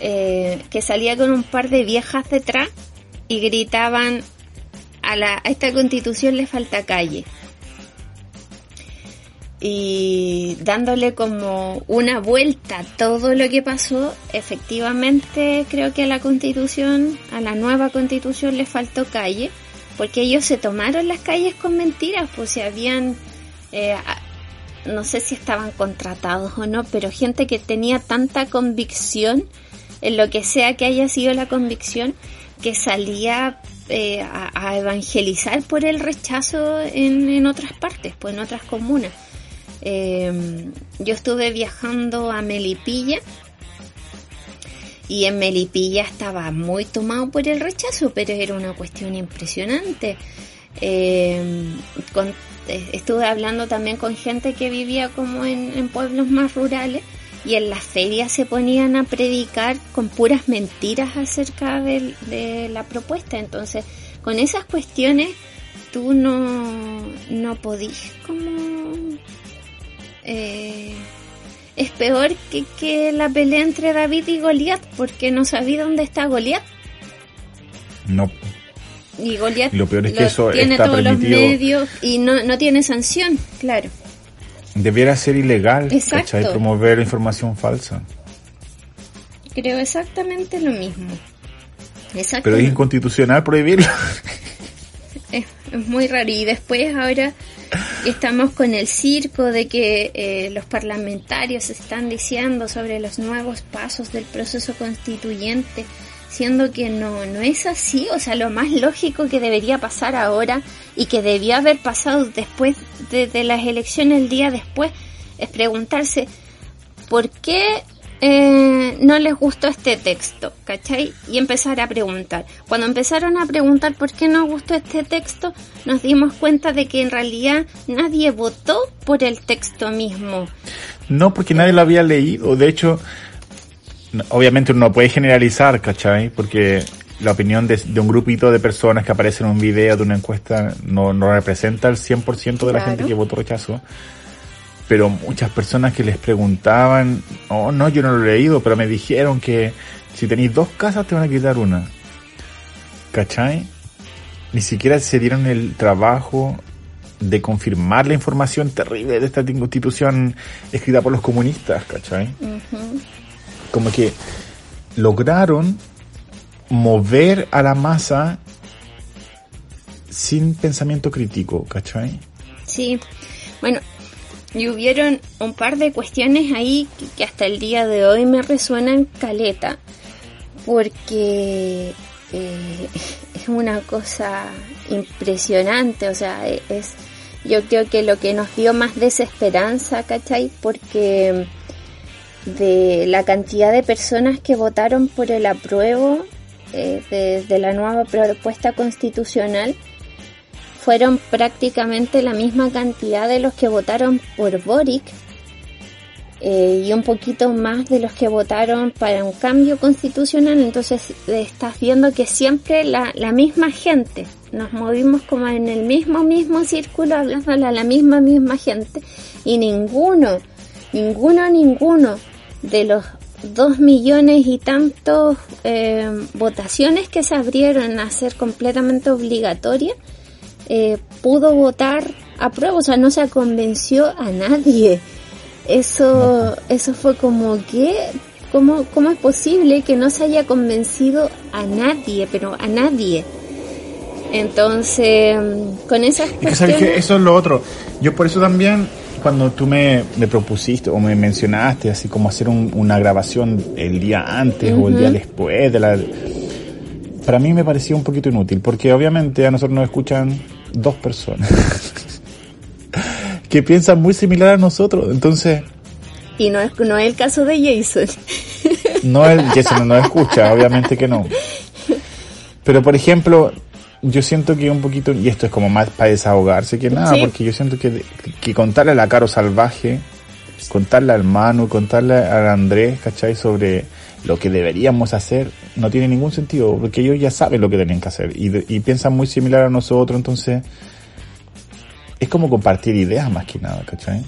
eh, que salía con un par de viejas detrás y gritaban a, la, a esta constitución le falta calle. y dándole como una vuelta a todo lo que pasó, efectivamente creo que a la constitución, a la nueva constitución le faltó calle, porque ellos se tomaron las calles con mentiras, pues se habían, eh, no sé si estaban contratados o no, pero gente que tenía tanta convicción en lo que sea que haya sido la convicción, que salía eh, a, evangelizar por el rechazo en, en otras partes, pues en otras comunas. Eh, yo estuve viajando a Melipilla y en Melipilla estaba muy tomado por el rechazo, pero era una cuestión impresionante. Eh, eh, estuve hablando también con gente que vivía como en, pueblos más rurales y en las ferias se ponían a predicar con puras mentiras acerca de, de la propuesta. Entonces, con esas cuestiones tú no, no podís como eh, es peor que, que la pelea entre David y Goliat, porque no sabía dónde está Goliat. No. Y Goliat lo peor es que eso tiene todos los medios y no, no tiene sanción, claro. Debiera ser ilegal. Promover información falsa. Creo exactamente lo mismo. Pero es inconstitucional prohibirlo. Es, es muy raro. Y después ahora Estamos con el circo de que eh, los parlamentarios están diciendo sobre los nuevos pasos del proceso constituyente, siendo que no, no es así. O sea, lo más lógico que debería pasar ahora y que debía haber pasado después de, las elecciones el día después es preguntarse por qué eh, no les gustó este texto, ¿cachai? Y empezar a preguntar. Cuando empezaron a preguntar por qué no gustó este texto, nos dimos cuenta de que en realidad nadie votó por el texto mismo. No, porque nadie lo había leído. De hecho, obviamente uno no puede generalizar, ¿cachai? Porque la opinión de, un grupito de personas que aparece en un video de una encuesta no, no representa el 100% de la gente que votó rechazo pero muchas personas que les preguntaban, oh no, yo no lo he leído, pero me dijeron que si tenéis dos casas te van a quitar una. ¿Cachai? Ni siquiera se dieron el trabajo de confirmar la información terrible de esta constitución escrita por los comunistas, ¿cachai? Como que lograron mover a la masa sin pensamiento crítico, ¿cachai? Sí. Bueno, y hubieron un par de cuestiones ahí que, hasta el día de hoy me resuenan caleta, porque eh, es una cosa impresionante, o sea, es yo creo que lo que nos dio más desesperanza, ¿cachai? Porque de la cantidad de personas que votaron por el apruebo eh, de la nueva propuesta constitucional, fueron prácticamente la misma cantidad de los que votaron por Boric eh, y un poquito más de los que votaron para un cambio constitucional. Entonces estás viendo que siempre la, la misma gente, nos movimos como en el mismo, mismo círculo hablando a la misma, misma gente y ninguno, ninguno, ninguno de los dos millones y tantos eh, votaciones que se abrieron a ser completamente obligatorias eh, pudo votar a prueba, o sea, no se convenció a nadie. Eso, eso fue como que, ¿cómo, ¿cómo es posible que no se haya convencido a nadie, pero a nadie? Entonces, con esas cuestiones... eso es lo otro. Yo por eso también, cuando tú me, me propusiste o me mencionaste, así como hacer una grabación el día antes o el día después de la... Para mí me parecía un poquito inútil, porque obviamente a nosotros nos escuchan dos personas que piensan muy similar a nosotros. Entonces. Y no es, no es el caso de Jason. No, el Jason no nos escucha, obviamente que no. Pero por ejemplo, yo siento que un poquito, y esto es como más para desahogarse que nada, porque yo siento que, que contarle a la Caro Salvaje, contarle al Manu, contarle al Andrés, ¿cachai? Sobre lo que deberíamos hacer, no tiene ningún sentido, porque ellos ya saben lo que tienen que hacer y, piensan muy similar a nosotros, entonces es como compartir ideas más que nada, ¿cachai?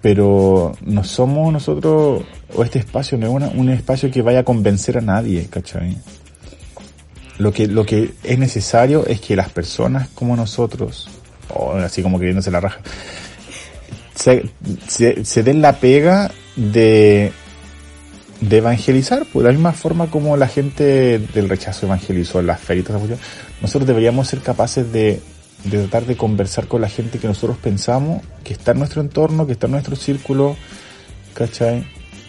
Pero no somos nosotros, o este espacio no es un espacio que vaya a convencer a nadie, ¿cachai? Lo que, lo que es necesario es que las personas como nosotros, o así como queriéndose la raja, se, den la pega de, de evangelizar, por la misma forma como la gente del rechazo evangelizó las feritas. Nosotros deberíamos ser capaces de, de tratar de conversar con la gente que nosotros pensamos, que está en nuestro entorno, que está en nuestro círculo, ¿cachai?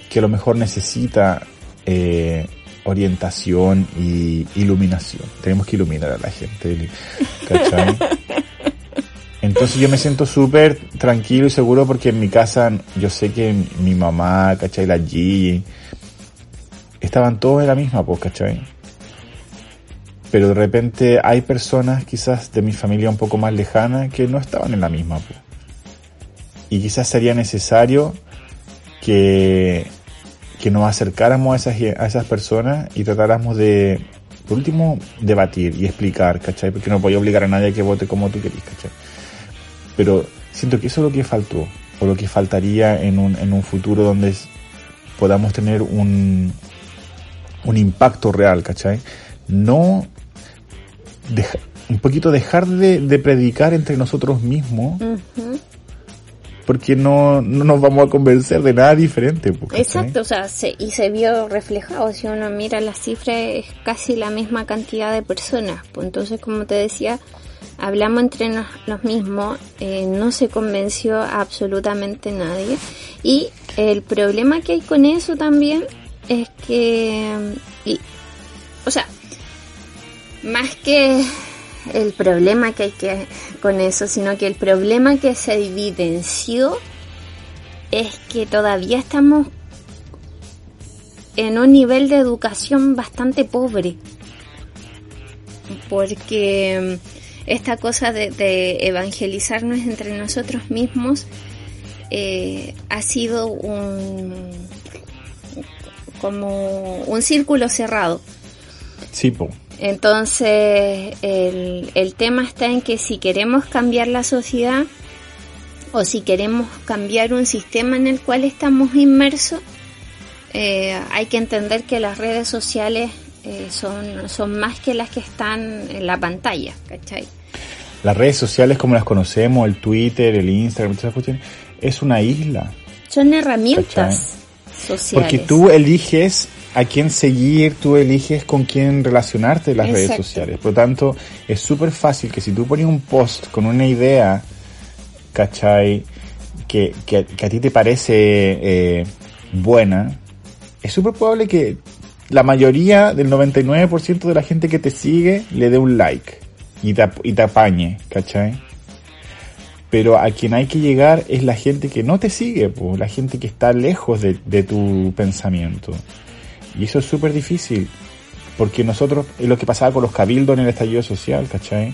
Que a lo mejor necesita eh, orientación y iluminación. Tenemos que iluminar a la gente, ¿cachai? Entonces yo me siento súper tranquilo y seguro porque en mi casa yo sé que mi mamá, ¿cachai? La G, estaban todos en la misma, pues, ¿cachai? Pero de repente hay personas quizás de mi familia un poco más lejana que no estaban en la misma, pues. Y quizás sería necesario que, que nos acercáramos a esas, a esas personas y tratáramos de, por último, debatir y explicar, ¿cachai? Porque no voy a obligar a nadie a que vote como tú querís, ¿cachai? Pero siento que eso es lo que faltó, o lo que faltaría en un, en un futuro donde podamos tener un, un impacto real, ¿cachai? No deja, un poquito dejar de, predicar entre nosotros mismos. Porque no, no, nos vamos a convencer de nada diferente. Exacto, o sea, se, y se vio reflejado, si uno mira las cifras es casi la misma cantidad de personas, pues entonces como te decía, hablamos entre nos, los mismos, eh, no se convenció absolutamente nadie. Y el problema que hay con eso también es que, y, o sea, más que el problema que hay que con eso, sino que el problema que se evidenció es que todavía estamos en un nivel de educación bastante pobre. Porque esta cosa de, de evangelizarnos entre nosotros mismos eh, ha sido un como un círculo cerrado. Sí, po. Entonces, el, el tema está en que si queremos cambiar la sociedad o si queremos cambiar un sistema en el cual estamos inmersos, eh, hay que entender que las redes sociales eh, son, son más que las que están en la pantalla, ¿cachai? Las redes sociales como las conocemos, el Twitter, el Instagram, es una isla. Son herramientas ¿cachai? sociales. Porque tú eliges a quién seguir, tú eliges con quién relacionarte en las Exacto. redes sociales. Por lo tanto, es súper fácil que si tú pones un post con una idea, ¿cachai? Que, que, que a ti te parece eh, buena, es súper probable que la mayoría del 99% de la gente que te sigue le dé un like y te, y te apañe, ¿cachai? Pero a quien hay que llegar es la gente que no te sigue, pues, la gente que está lejos de, de tu pensamiento. Y eso es súper difícil, porque nosotros, es lo que pasaba con los cabildos en el estallido social, ¿cachai?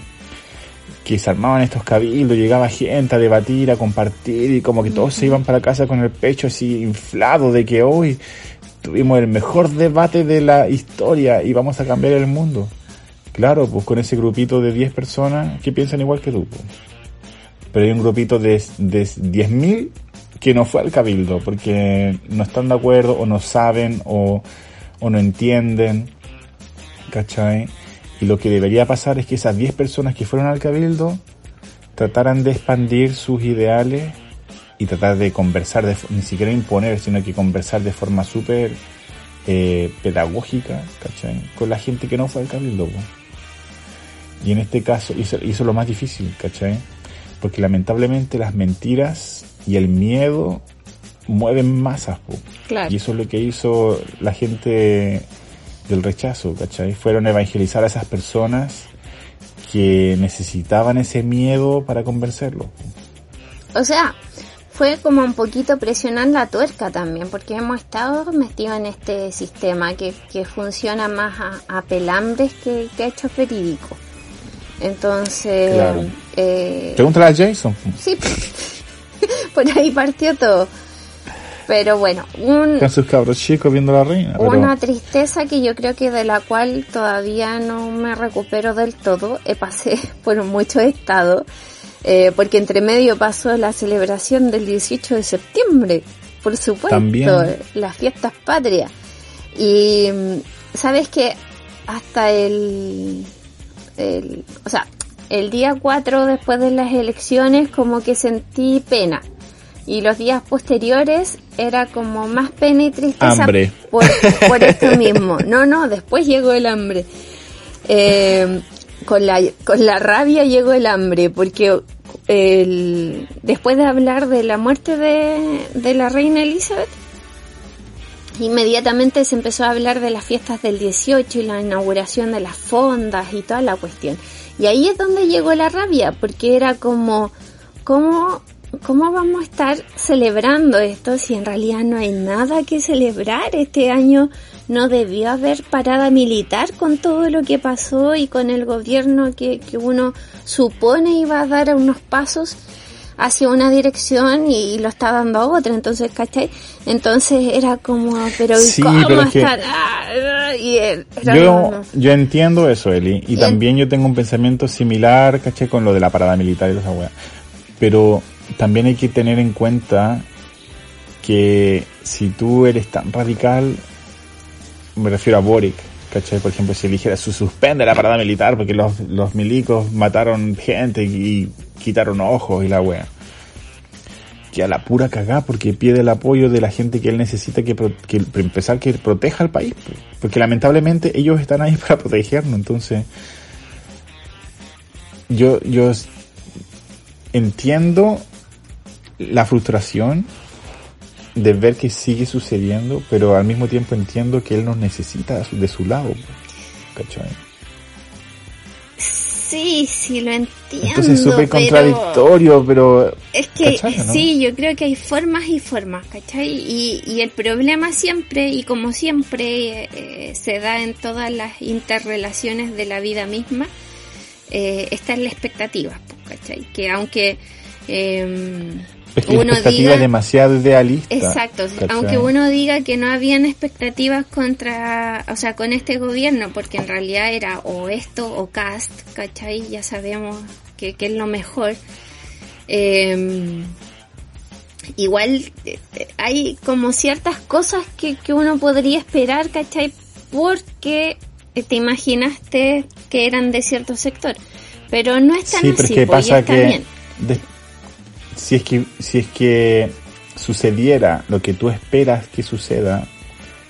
Que se armaban estos cabildos, llegaba gente a debatir, a compartir, y como que todos se iban para casa con el pecho así inflado de que hoy tuvimos el mejor debate de la historia y vamos a cambiar el mundo. Claro, pues con ese grupito de 10 personas que piensan igual que tú. Pues. Pero hay un grupito de, de 10.000 que no fue al cabildo porque no están de acuerdo o no saben o, o no entienden. ¿Cachai? Y lo que debería pasar es que esas 10 personas que fueron al cabildo trataran de expandir sus ideales y tratar de conversar, de, ni siquiera imponer, sino que conversar de forma súper eh, pedagógica, ¿cachai? Con la gente que no fue al cabildo. Y en este caso hizo, hizo lo más difícil, ¿cachai? Porque lamentablemente las mentiras y el miedo mueven masas, po. Claro. Y eso es lo que hizo la gente del rechazo, ¿cachai? Fueron a evangelizar a esas personas que necesitaban ese miedo para convencerlo. O sea, fue como un poquito presionar la tuerca también, porque hemos estado metidos en este sistema que, que funciona más a, a pelambres que, que a hechos verídicos. Entonces, Claro. eh, Pregúntale a Jason. sí, por ahí partió todo. Pero bueno, un, Con sus cabros chicos viendo la reina. pero- una tristeza que yo creo que de la cual todavía no me recupero del todo. Eh, pasé por muchos estados, eh, porque entre medio pasó la celebración del 18 de septiembre, por supuesto, También. las fiestas patrias. Y mm, sabes que hasta el, el, o sea, el día 4 después de las elecciones como que sentí pena. Y los días posteriores era como más pena y tristeza Hambre. Por, por esto mismo. No, no, después llegó el hambre. Eh, con, la, con la rabia llegó el hambre, porque el, después de hablar de la muerte de, de la reina Elizabeth, inmediatamente se empezó a hablar de las fiestas del 18 y la inauguración de las fondas y toda la cuestión. Y ahí es donde llegó la rabia, porque era como, ¿cómo, cómo vamos a estar celebrando esto si en realidad no hay nada que celebrar? Este año no debió haber parada militar con todo lo que pasó y con el gobierno que, que uno supone iba a dar unos pasos hacia una dirección y, lo está dando a otra, entonces, ¿cachai? Entonces era como, pero ¿y Sí, ¿cómo pero es que-? Ah, y era Yo, como- yo entiendo eso, Eli, y Y- también yo tengo un pensamiento similar, caché, con lo de la parada militar y toda esa. Pero también hay que tener en cuenta que si tú eres tan radical, me refiero a Boric, ¿cachai? Por ejemplo, si eligiera su suspende la parada militar porque los, los milicos mataron gente y quitaron ojos y la wea. Que a la pura cagá porque pide el apoyo de la gente que él necesita que, que empezar que proteja al país. pues. Porque lamentablemente ellos están ahí para protegernos, entonces yo, yo entiendo la frustración de ver que sigue sucediendo, pero al mismo tiempo entiendo que él nos necesita de su- lado. ¿Cachai? Sí, sí, lo entiendo. Entonces es súper pero contradictorio, pero... Es que sí, yo creo que hay formas y formas, ¿cachai? Y, y el problema siempre, y como siempre eh, se da en todas las interrelaciones de la vida misma, eh, está en la expectativa, pues, ¿cachai? Que aunque eh, Es que uno diga... es demasiado idealista. Exacto, ¿cachai? aunque uno diga que no habían expectativas contra, o sea, con este gobierno, porque en realidad era o esto o cast, ¿cachai? Ya sabemos que, que es lo mejor. Eh, igual eh, hay como ciertas cosas que, que uno podría esperar, ¿cachai? Porque eh, te imaginaste que eran de cierto sector. Pero no es tan Sí, así, pues, y pasa está que, bien. de- si es que si es que sucediera lo que tú esperas que suceda,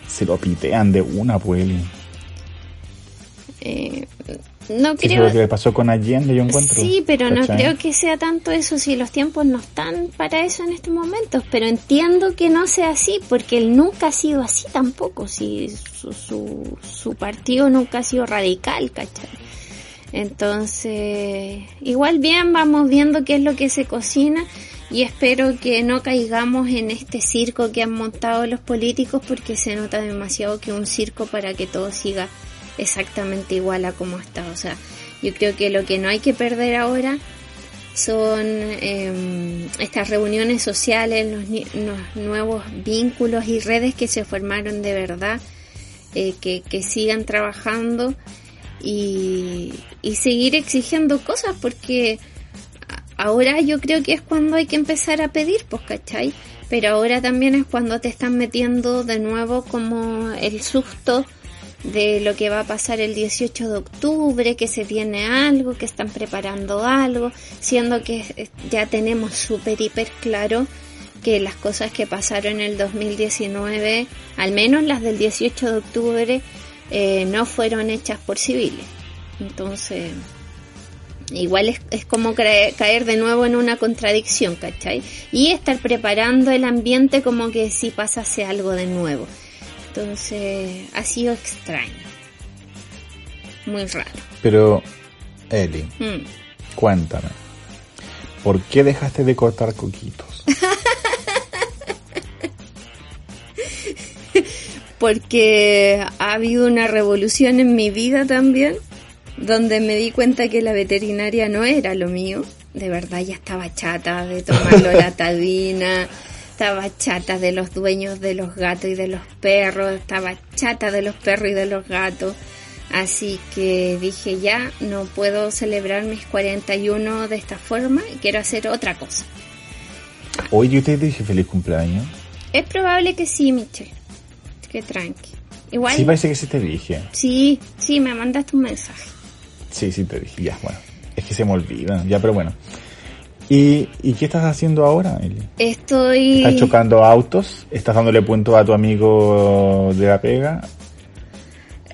se lo pitean de una, pues. Eh, no eso creo... es lo que le pasó con Allende, yo encuentro. Sí, pero no creo que sea tanto eso si los tiempos no están para eso en estos momentos. Pero entiendo que no sea así, porque él nunca ha sido así tampoco. Si su, su, su partido nunca ha sido radical, ¿cachai? Entonces, igual bien, vamos viendo qué es lo que se cocina y espero que no caigamos en este circo que han montado los políticos porque se nota demasiado que un circo para que todo siga exactamente igual a como está. O sea, yo creo que lo que no hay que perder ahora son eh, estas reuniones sociales, los nuevos vínculos y redes que se formaron de verdad, eh, que, que sigan trabajando y, seguir exigiendo cosas porque ahora yo creo que es cuando hay que empezar a pedir, pues, ¿cachai? Pero ahora también es cuando te están metiendo de nuevo como el susto de lo que va a pasar el 18 de octubre, que se viene algo, que están preparando algo, siendo que ya tenemos súper hiper claro que las cosas que pasaron en el 2019, al menos las del 18 de octubre, eh, no fueron hechas por civiles. Entonces, igual es, es como caer de nuevo en una contradicción, ¿cachai? Y estar preparando el ambiente como que si pasase algo de nuevo. Entonces, ha sido extraño. Muy raro. Pero, Eli, Mm. cuéntame. ¿Por qué dejaste de cortar coquitos? Porque ha habido una revolución en mi vida también, donde me di cuenta que la veterinaria no era lo mío. De verdad ya estaba chata de tomar loratadina, estaba chata de los dueños de los gatos y de los perros, estaba chata de los perros y de los gatos. Así que dije ya, no puedo celebrar mis 41 de esta forma y quiero hacer otra cosa. Hoy yo te dije feliz cumpleaños. Es probable que sí, Michelle. Que tranqui. Igual. Sí, parece que sí te dije. Sí, sí, me mandaste un mensaje. Sí, sí te dije. Ya, bueno. Es que se me olvida. Ya, pero bueno. ¿Y, ¿Y qué estás haciendo ahora, Eli? Estoy... ¿Estás chocando autos? ¿Estás dándole puntos a tu amigo de la pega?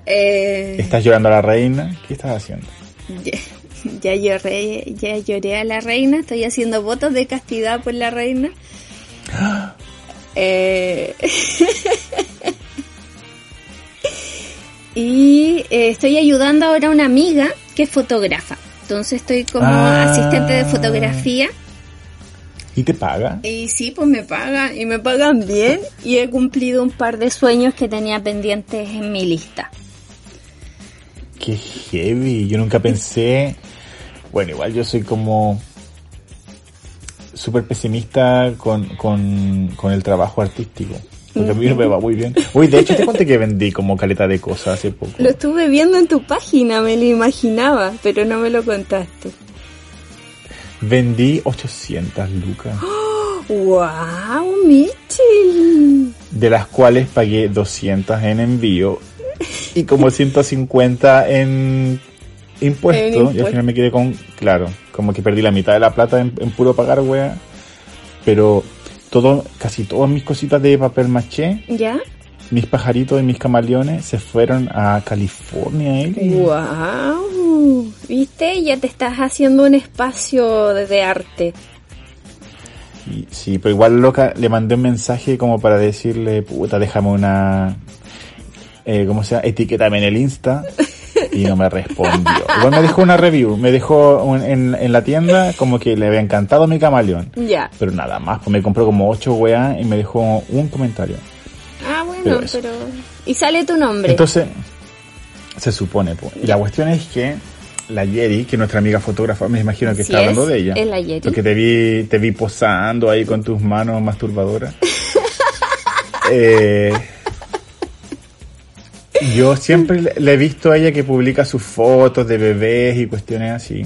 eh, ¿Estás llorando a la reina? ¿Qué estás haciendo? ya, ya lloré, ya lloré a la reina, estoy haciendo votos de castidad por la reina. Eh, y eh, estoy ayudando ahora a una amiga que es fotógrafa. Entonces estoy como Ah. asistente de fotografía. ¿Y te paga? Y sí, pues me pagan y me pagan bien y he cumplido un par de sueños que tenía pendientes en mi lista. Qué heavy. Yo nunca pensé. Bueno, igual yo soy como súper pesimista con, con, con el trabajo artístico. Porque a mí no me va muy bien. Uy, de hecho te conté que vendí como caleta de cosas hace poco. Lo estuve viendo en tu página, me lo imaginaba, pero no me lo contaste. Vendí 800 lucas, ¡Wow, Mitchell! de las cuales pagué 200 en envío y como 150 en impuestos. En Y impuesto. al final me quedé con, claro, como que perdí la mitad de la plata en, en puro pagar, wea. Pero todo, casi todas mis cositas de papel maché, ¿Ya? mis pajaritos y mis camaleones se fueron a California, Eli. ¡Wow! ¿Viste? Ya te estás haciendo un espacio de, de arte. Y, sí, pero igual loca, le mandé un mensaje como para decirle, puta, déjame una, eh, ¿cómo se llama? Etiquétame en el Insta. Y no me respondió. Igual me dejó una review, me dejó un- en, en la tienda como que le había encantado mi camaleón. Ya. Pero nada más, pues me compró como ocho weas y me dejó un comentario. Ah, bueno, Pero. Y sale tu nombre. Entonces, se supone, pues. Y la cuestión es que la Yeri, que es nuestra amiga fotógrafa, me imagino que está hablando de ella. es la Yeri. Porque te vi, te vi posando ahí con tus manos masturbadoras. eh, yo siempre le- he visto a ella que publica sus fotos de bebés y cuestiones así.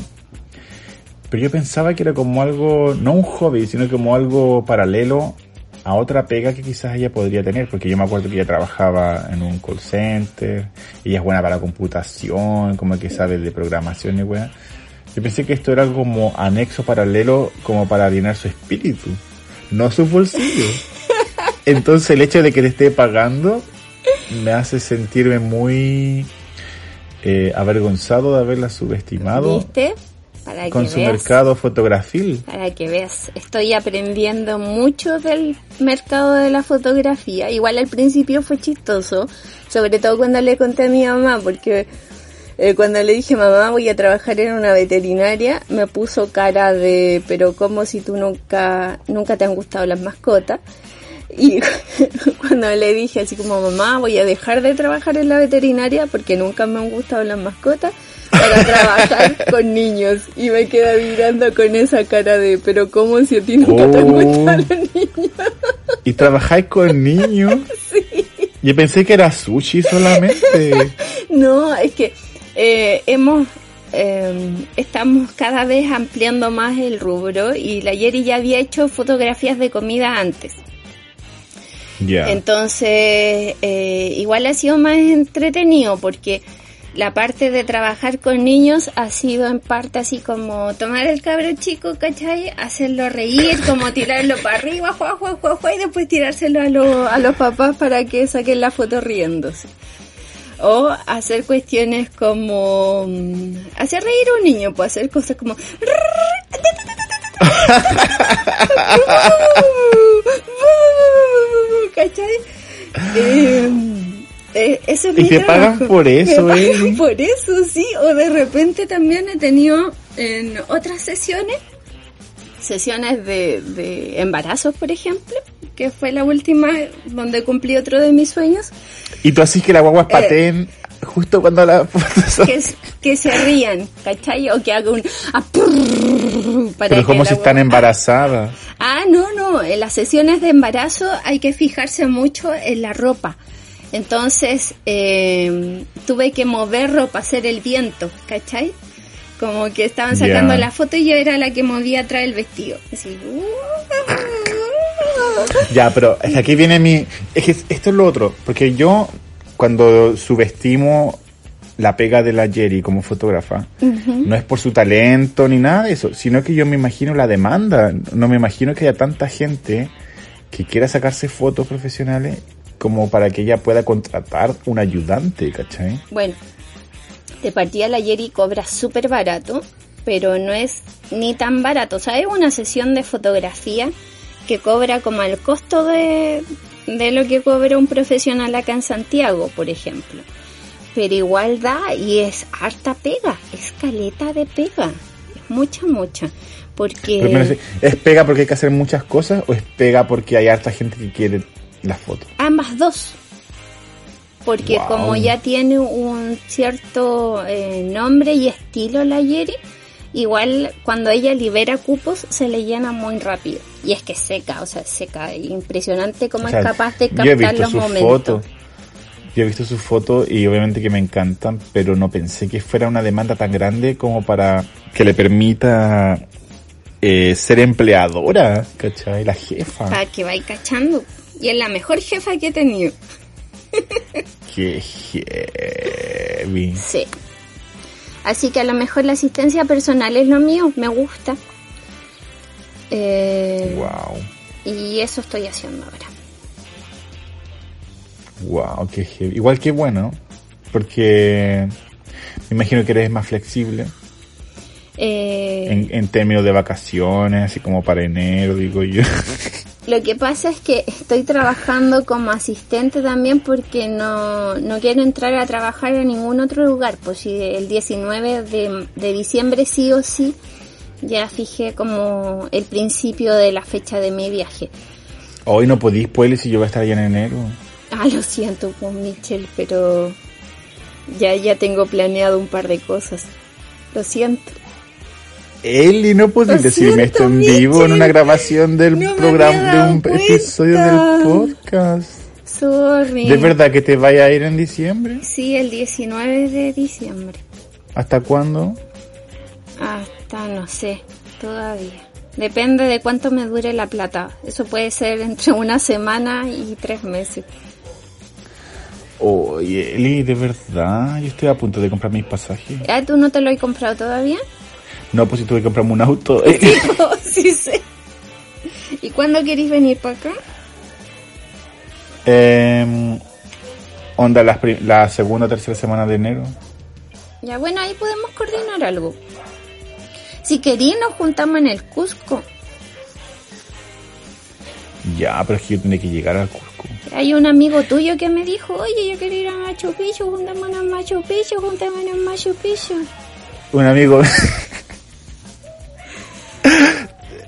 Pero yo pensaba que era como algo, no un hobby, sino como algo paralelo a otra pega que quizás ella podría tener, porque yo me acuerdo que ella trabajaba en un call center, ella es buena para computación, como que sabe de programación y weá. Yo pensé que esto era como anexo paralelo, como para llenar su espíritu, no su bolsillo. Entonces el hecho de que te esté pagando me hace sentirme muy eh, avergonzado de haberla subestimado ¿Viste? Para con que su veas. mercado fotografil. Para que veas, estoy aprendiendo mucho del mercado de la fotografía. Igual al principio fue chistoso, sobre todo cuando le conté a mi mamá, porque eh, cuando le dije mamá voy a trabajar en una veterinaria, me puso cara de, pero como si tú nunca, nunca te han gustado las mascotas. Y cuando le dije así como mamá voy a dejar de trabajar en la veterinaria porque nunca me han gustado las mascotas para trabajar con niños y me queda mirando con esa cara de pero como si a ti nunca te han Oh. gustado los niños ¿Y trabajáis con niños? Yo pensé que era sushi solamente. no es que eh, hemos eh, estamos cada vez ampliando más el rubro y la Yeri ya había hecho fotografías de comida antes Entonces, eh, igual ha sido más entretenido porque la parte de trabajar con niños ha sido en parte así como tomar el cabro chico, ¿cachai? Hacerlo reír, como tirarlo para arriba, juá, juá, juá, juá, y después tirárselo a, los a los papás para que saquen la foto riéndose. O hacer cuestiones como mm, hacer reír a un niño, pues hacer cosas como ¿cachai? Eh, eh, eso es ¿Y mi te trabajo. pagan por eso, Me eh? pagan por eso, sí. O de repente también he tenido en otras sesiones, sesiones de, de embarazos, por ejemplo, que fue la última donde cumplí otro de mis sueños, Y tú haces que la guagua pateen justo cuando la que, se rían, ¿cachai? O que haga un... para Pero como si están embarazadas. Ah, no, no, en las sesiones de embarazo hay que fijarse mucho en la ropa. Entonces, tuve que mover ropa, hacer el viento, ¿cachai? Como que estaban sacando la foto y yo era la que movía atrás el vestido. Así. Ya, pero aquí viene mi... Es que esto es lo otro, porque yo cuando subestimo la pega de la Jerry como fotógrafa no es por su talento ni nada de eso, sino que yo me imagino la demanda. No me imagino que haya tanta gente que quiera sacarse fotos profesionales como para que ella pueda contratar un ayudante, ¿cachai? Bueno, de partida la Jerry cobra súper barato, pero no es ni tan barato. O sea, es una sesión de fotografía que cobra como el costo de, de lo que cobra un profesional acá en Santiago, por ejemplo. Pero igual da y es harta pega, es caleta de pega, es mucha, mucha. Porque... ¿Es pega porque hay que hacer muchas cosas o es pega porque hay harta gente que quiere las fotos? Ambas dos. Porque Wow. como ya tiene un cierto eh, nombre y estilo la Yeri, igual cuando ella libera cupos se le llena muy rápido. Y es que seca, o sea, seca. Impresionante cómo O sea, es capaz de yo he captar visto los sus momentos. fotos. Yo he visto sus fotos y obviamente que me encantan, pero no pensé que fuera una demanda tan grande como para que le permita eh, ser empleadora, ¿cachai? La jefa. Para que vaya cachando. Y es la mejor jefa que he tenido. Qué heavy. Sí. Así que a lo mejor la asistencia personal es lo mío, me gusta. Eh, Wow. Y eso estoy haciendo ahora. Wow, qué heavy. Igual que bueno, porque me imagino que eres más flexible Eh, en, en términos de vacaciones, así como para enero, digo yo. Lo que pasa es que estoy trabajando como asistente también porque no, no quiero entrar a trabajar en ningún otro lugar. Pues si el 19 de, de diciembre sí o sí, ya fijé como el principio de la fecha de mi viaje. Hoy no podís, pues, si yo voy a estar allá en enero. Ah, lo siento con Michelle, pero ya, ya tengo planeado un par de cosas. Lo siento. Eli, no puedes decirme esto en vivo en una grabación del No programa, de un cuenta. episodio del podcast. Sorry. ¿De verdad que te vaya a ir en diciembre? Sí, el 19 de diciembre. ¿Hasta cuándo? Hasta no sé, todavía. Depende de cuánto me dure la plata. Eso puede ser entre una semana y tres meses. Oye, Eli, de verdad, yo estoy a punto de comprar mis pasajes. ¿Ah, tú no te lo has comprado todavía? No, pues si tuve que comprarme un auto. Oh, sí sé. ¿Y cuándo queréis venir para acá? Em, onda, las pri- la segunda o tercera semana de enero. Ya bueno, ahí podemos coordinar algo. Si queréis nos juntamos en el Cusco. Ya, pero es que yo tendré que llegar al Cusco. Hay un amigo tuyo que me dijo, oye, yo quiero ir a Machu Picchu, juntémonos en Machu Picchu, juntémonos en Machu Picchu. Un amigo,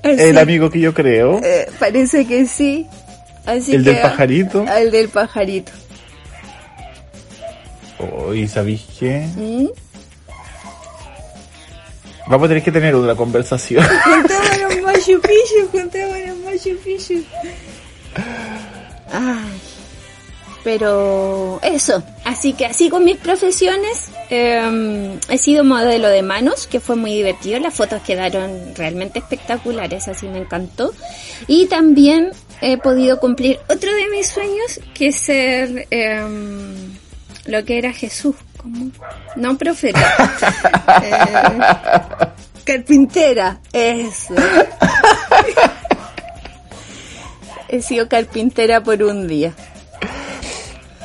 el Así, amigo que yo creo, eh, parece que sí. Así el que, del pajarito. El del pajarito. Oh, ¿Y sabéis qué? ¿Mm? Vamos a tener que tener otra conversación. Juntémonos en Machu Picchu, juntémonos en Machu Picchu. Ay, pero eso, así que así con mis profesiones, eh, he sido modelo de manos, que fue muy divertido, las fotos quedaron realmente espectaculares, así me encantó. Y también he podido cumplir otro de mis sueños, que es ser eh, lo que era Jesús, como no profeta, eh, carpintera, eso. He sido carpintera por un día.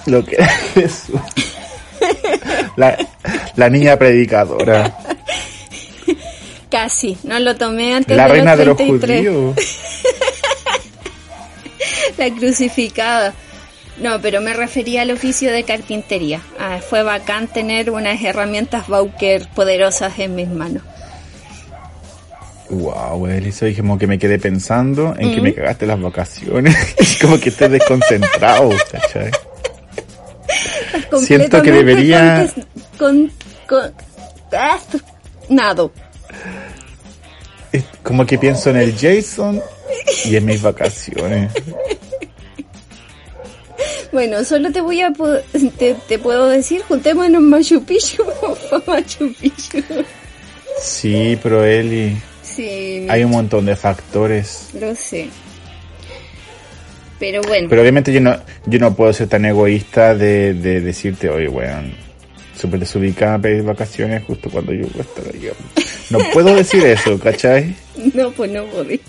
Lo que era Jesús. La, la niña predicadora. Casi, no lo tomé antes La de reina de los los 33. judíos. La crucificada. No, pero me refería al oficio de carpintería. Ah, fue bacán tener unas herramientas Bauker poderosas en mis manos. Wow, Elisa, dije como que me quedé pensando en Mm. que me cagaste las vacaciones. como que estés desconcentrado, ¿cachai? Siento que debería- Con, con, ah, nado. Como que pienso en el Jason y en mis vacaciones. Bueno, solo te voy a te, te puedo decir, juntémonos en Machu Picchu Machu Picchu. Sí, pero Eli, Sí, hay un montón de factores. lo sé. Pero bueno, Pero obviamente yo no, yo no puedo ser tan egoísta de, de decirte, oye, weón, súper desubicada pedir vacaciones justo cuando yo voy a estar. No puedo decir eso, ¿cachai? No, pues no podés.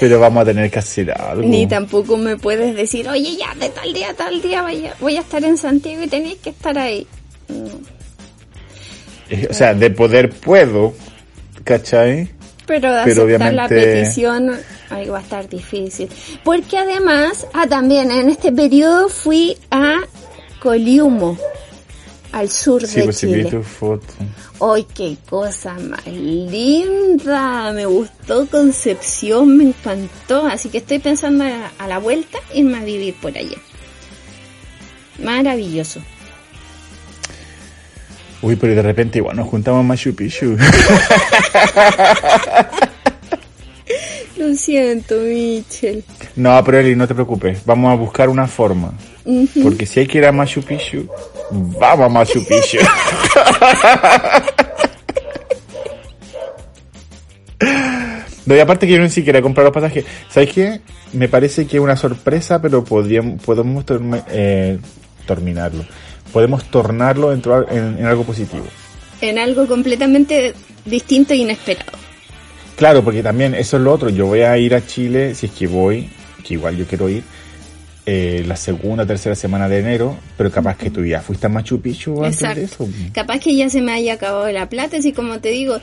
Pero vamos a tener que hacer algo. Ni tampoco me puedes decir, oye, ya de tal día a tal día vaya- voy a estar en Santiago y tenéis que estar ahí. No. Eh, O sea, de poder puedo, ¿cachai? Pero de Pero aceptar la obviamente- petición ahí va a estar difícil. Porque además, ah, también en este periodo fui a Coliumo, al sur Sí, de pues Chile. tu foto. ¡Ay, qué cosa más linda! Me gustó Concepción, me encantó. Así que estoy pensando a, a la vuelta irme a vivir por allá. Maravilloso. Uy, pero de repente igual nos juntamos Machu Picchu. Lo siento, Michel. No, pero Eli, no te preocupes. Vamos a buscar una forma. Porque si hay que ir a Machu Picchu, vamos a Machu Picchu. No, y aparte que yo ni siquiera he comprado los pasajes. ¿Sabes qué? Me parece que es una sorpresa, pero podríamos, podemos torme- eh, terminarlo. Podemos tornarlo en- en algo positivo. En algo completamente distinto e inesperado. Claro, porque también eso es lo otro. Yo voy a ir a Chile, si es que voy, que igual yo quiero ir, eh, la segunda, tercera semana de enero, pero capaz que tú ya fuiste a Machu Picchu antes de eso. Capaz que ya se me haya acabado la plata, así como te digo.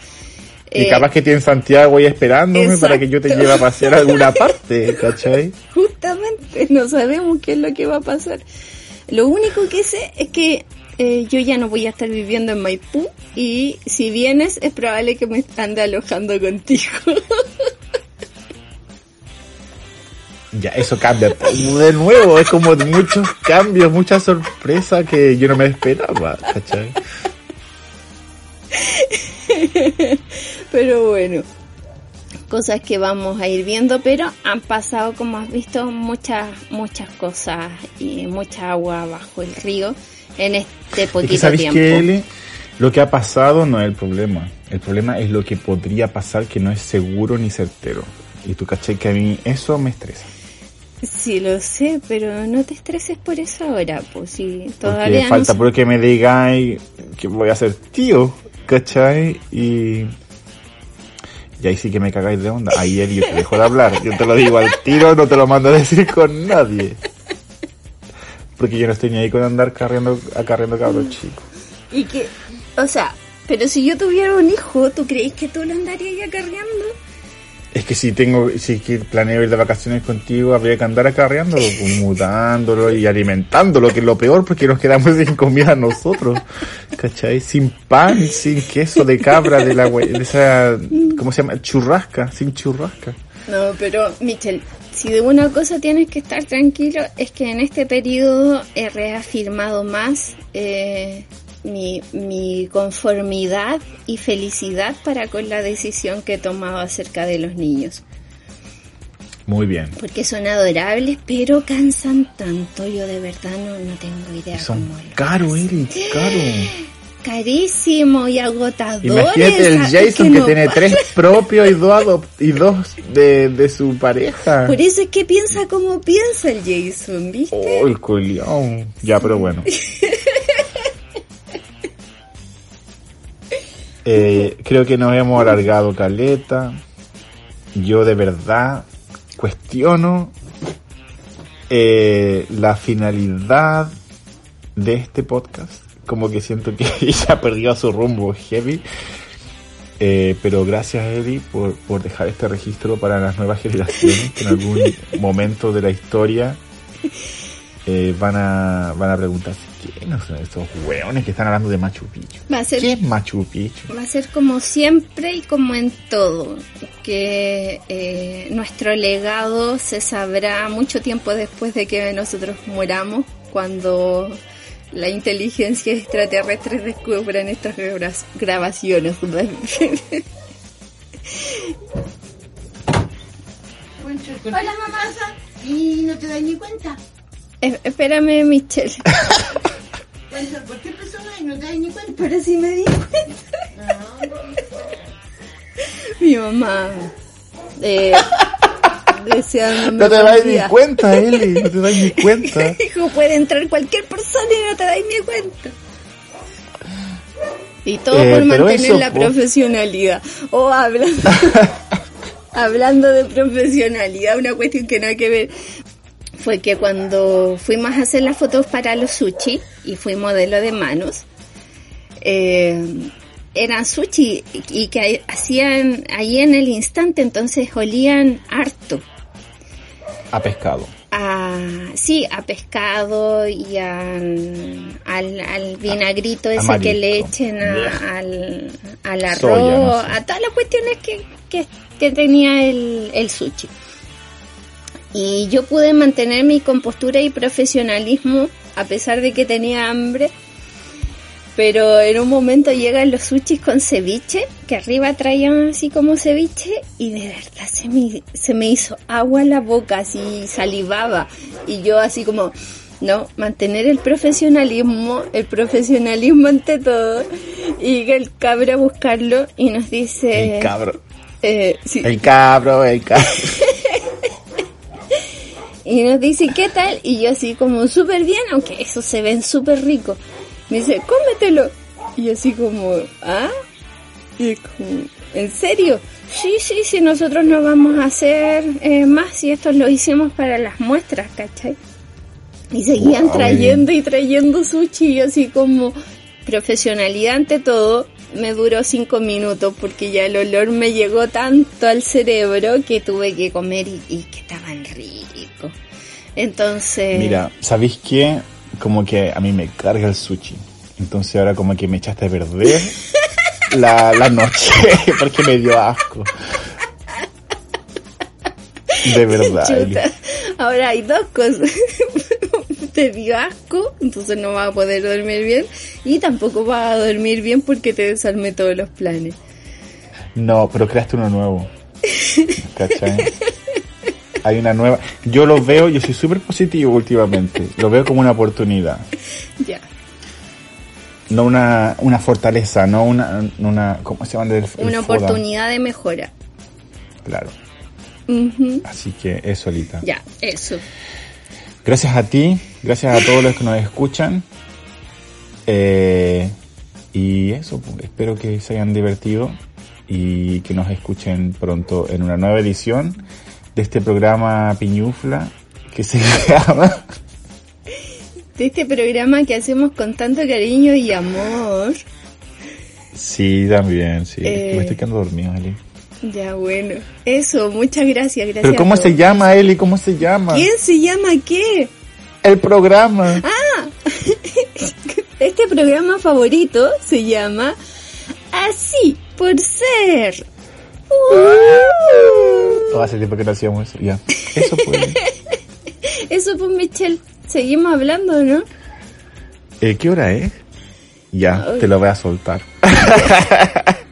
Y eh, capaz que tienes Santiago ahí esperándome para que yo te lleve a pasear a alguna parte, ¿cachai? Justamente, no sabemos qué es lo que va a pasar. Lo único que sé es que eh, yo ya no voy a estar viviendo en Maipú y si vienes es probable que me ande alojando contigo. Ya, eso cambia de nuevo, es como muchos cambios, muchas sorpresas que yo no me esperaba, ¿cachai? Pero bueno, cosas que vamos a ir viendo, pero han pasado, como has visto, muchas, muchas cosas y mucha agua bajo el río en este Es poquito que sabéis tiempo. que Eli, lo que ha pasado no es el problema. El problema es lo que podría pasar que no es seguro ni certero. Y tú caché que a mí eso me estresa. Sí, lo sé, pero no te estreses por eso ahora, pues si Porque todavía no falta porque me digáis que voy a ser tío, ¿cachai? Y... Y ahí sí que me cagáis de onda. Eli, yo te dejo de hablar. Yo te lo digo al tiro, no te lo mando a decir con nadie. Porque yo no estoy ni ahí con andar carriendo, acarreando cabros chicos. Y que, o sea, pero si yo tuviera un hijo, ¿tú crees que tú lo andarías acarreando? Es que si tengo, si planeo ir de vacaciones contigo, habría que andar acarreándolo, pues, mudándolo y alimentándolo, que es lo peor porque nos quedamos sin comida nosotros, ¿cachai? Sin pan, sin queso de cabra, de la de esa, ¿cómo se llama? Churrasca, sin churrasca. No, pero Michel, si de una cosa tienes que estar tranquilo es que en este periodo he reafirmado más eh, mi, mi conformidad y felicidad para con la decisión que he tomado acerca de los niños. Muy bien. Porque son adorables, pero cansan tanto. Yo de verdad no, no tengo idea son cómo lo caros. Eric, caro. Carísimo y agotadores. Imagínate el. Jason que no tiene tres propios y dos adop- y dos de, de su pareja. Por eso es que piensa como piensa el Jason, ¿viste? Oh, el culiao. Ya, pero bueno. Eh, creo que nos hemos alargado caleta. Yo de verdad cuestiono eh, la finalidad de este podcast. Como que siento que ya perdió su rumbo heavy. Eh, pero gracias Eddie por, por dejar este registro para las nuevas generaciones que en algún momento de la historia eh, van a van a preguntarse quiénes son estos hueones que están hablando de Machu Picchu. Va a ser ¿Qué es Machu Picchu? Va a ser como siempre y como en todo, que eh, nuestro legado se sabrá mucho tiempo después de que nosotros muramos, cuando la inteligencia extraterrestre descubran estas gra- grabaciones. Hola mamá. Y no te das ni cuenta. Eh, espérame, Michelle. Cualquier persona y no te das ni cuenta. Pero si me di cuenta. Mi mamá. Eh, No te das ni cuenta, Eli, no te das ni cuenta. Hijo, puede entrar cualquier persona y no te das ni cuenta. Y todo Eh, por mantener eso, la po. profesionalidad. O hablando, hablando de profesionalidad, una cuestión que nada que ver. Fue que cuando fuimos a hacer las fotos para los sushi y fui modelo de manos, eh, eran sushi y que hacían ahí en el instante, entonces olían harto. A pescado. a, sí, a pescado y a- al, al vinagrito ese Amarillo. que le echen al, al arroz, Soya, no sé. a todas las cuestiones que, que, que tenía el, el sushi. Y yo pude mantener mi compostura y profesionalismo a pesar de que tenía hambre. Pero en un momento llegan los sushis con ceviche, que arriba traían así como ceviche, y de verdad se me, se me hizo agua en la boca, así salivaba. Y yo así como, no, mantener el profesionalismo, el profesionalismo ante todo. Y el cabro a buscarlo y nos dice... El cabro. eh, sí, El cabro, el cabro. y nos dice, ¿qué tal? Y yo así como, súper bien, aunque eso se ven súper rico. Me dice, cómetelo. Y así como, ¿ah? Y como, ¿en serio? Sí, sí, sí, nosotros no vamos a hacer eh, más y esto lo hicimos para las muestras, ¿cachai? Y seguían Wow. trayendo y trayendo sushi y así como, profesionalidad ante todo, me duró cinco minutos porque ya el olor me llegó tanto al cerebro que tuve que comer y, y que estaban ricos. Entonces, Mira, ¿sabéis qué? Como que a mí me carga el sushi. Entonces ahora como que me echaste a perder la, la noche porque me dio asco. De verdad. Ahora hay dos cosas. te dio asco, entonces no vas a poder dormir bien y tampoco vas a dormir bien porque te desarmé todos los planes. No, pero creaste uno nuevo. ¿Cachai? Hay una nueva. Yo lo veo, yo soy súper positivo últimamente. Lo veo como una oportunidad. Ya. No una, una fortaleza, no una, una ¿cómo se llama? El, el Una foda. oportunidad de mejora. Claro. Así que eso, Lita. Ya, eso. Gracias a ti, gracias a todos los que nos escuchan. Eh, y eso, pues, espero que se hayan divertido y que nos escuchen pronto en una nueva edición de este programa Piñufla que se llama De este programa que hacemos con tanto cariño y amor. Sí, también, sí. Eh. Me estoy quedando dormido, Eli. Ya, bueno. Eso, muchas gracias. gracias Pero ¿cómo se llama, Eli? ¿Cómo se llama? ¿Quién se llama qué? El programa. Este programa favorito se llama Así por ser. Uh. Oh, hace tiempo que no hacíamos eso. Ya. Eso pues. Eso pues Michelle. Seguimos hablando, ¿no? Eh, ¿Qué hora es? Ya, Ay. te lo voy a soltar.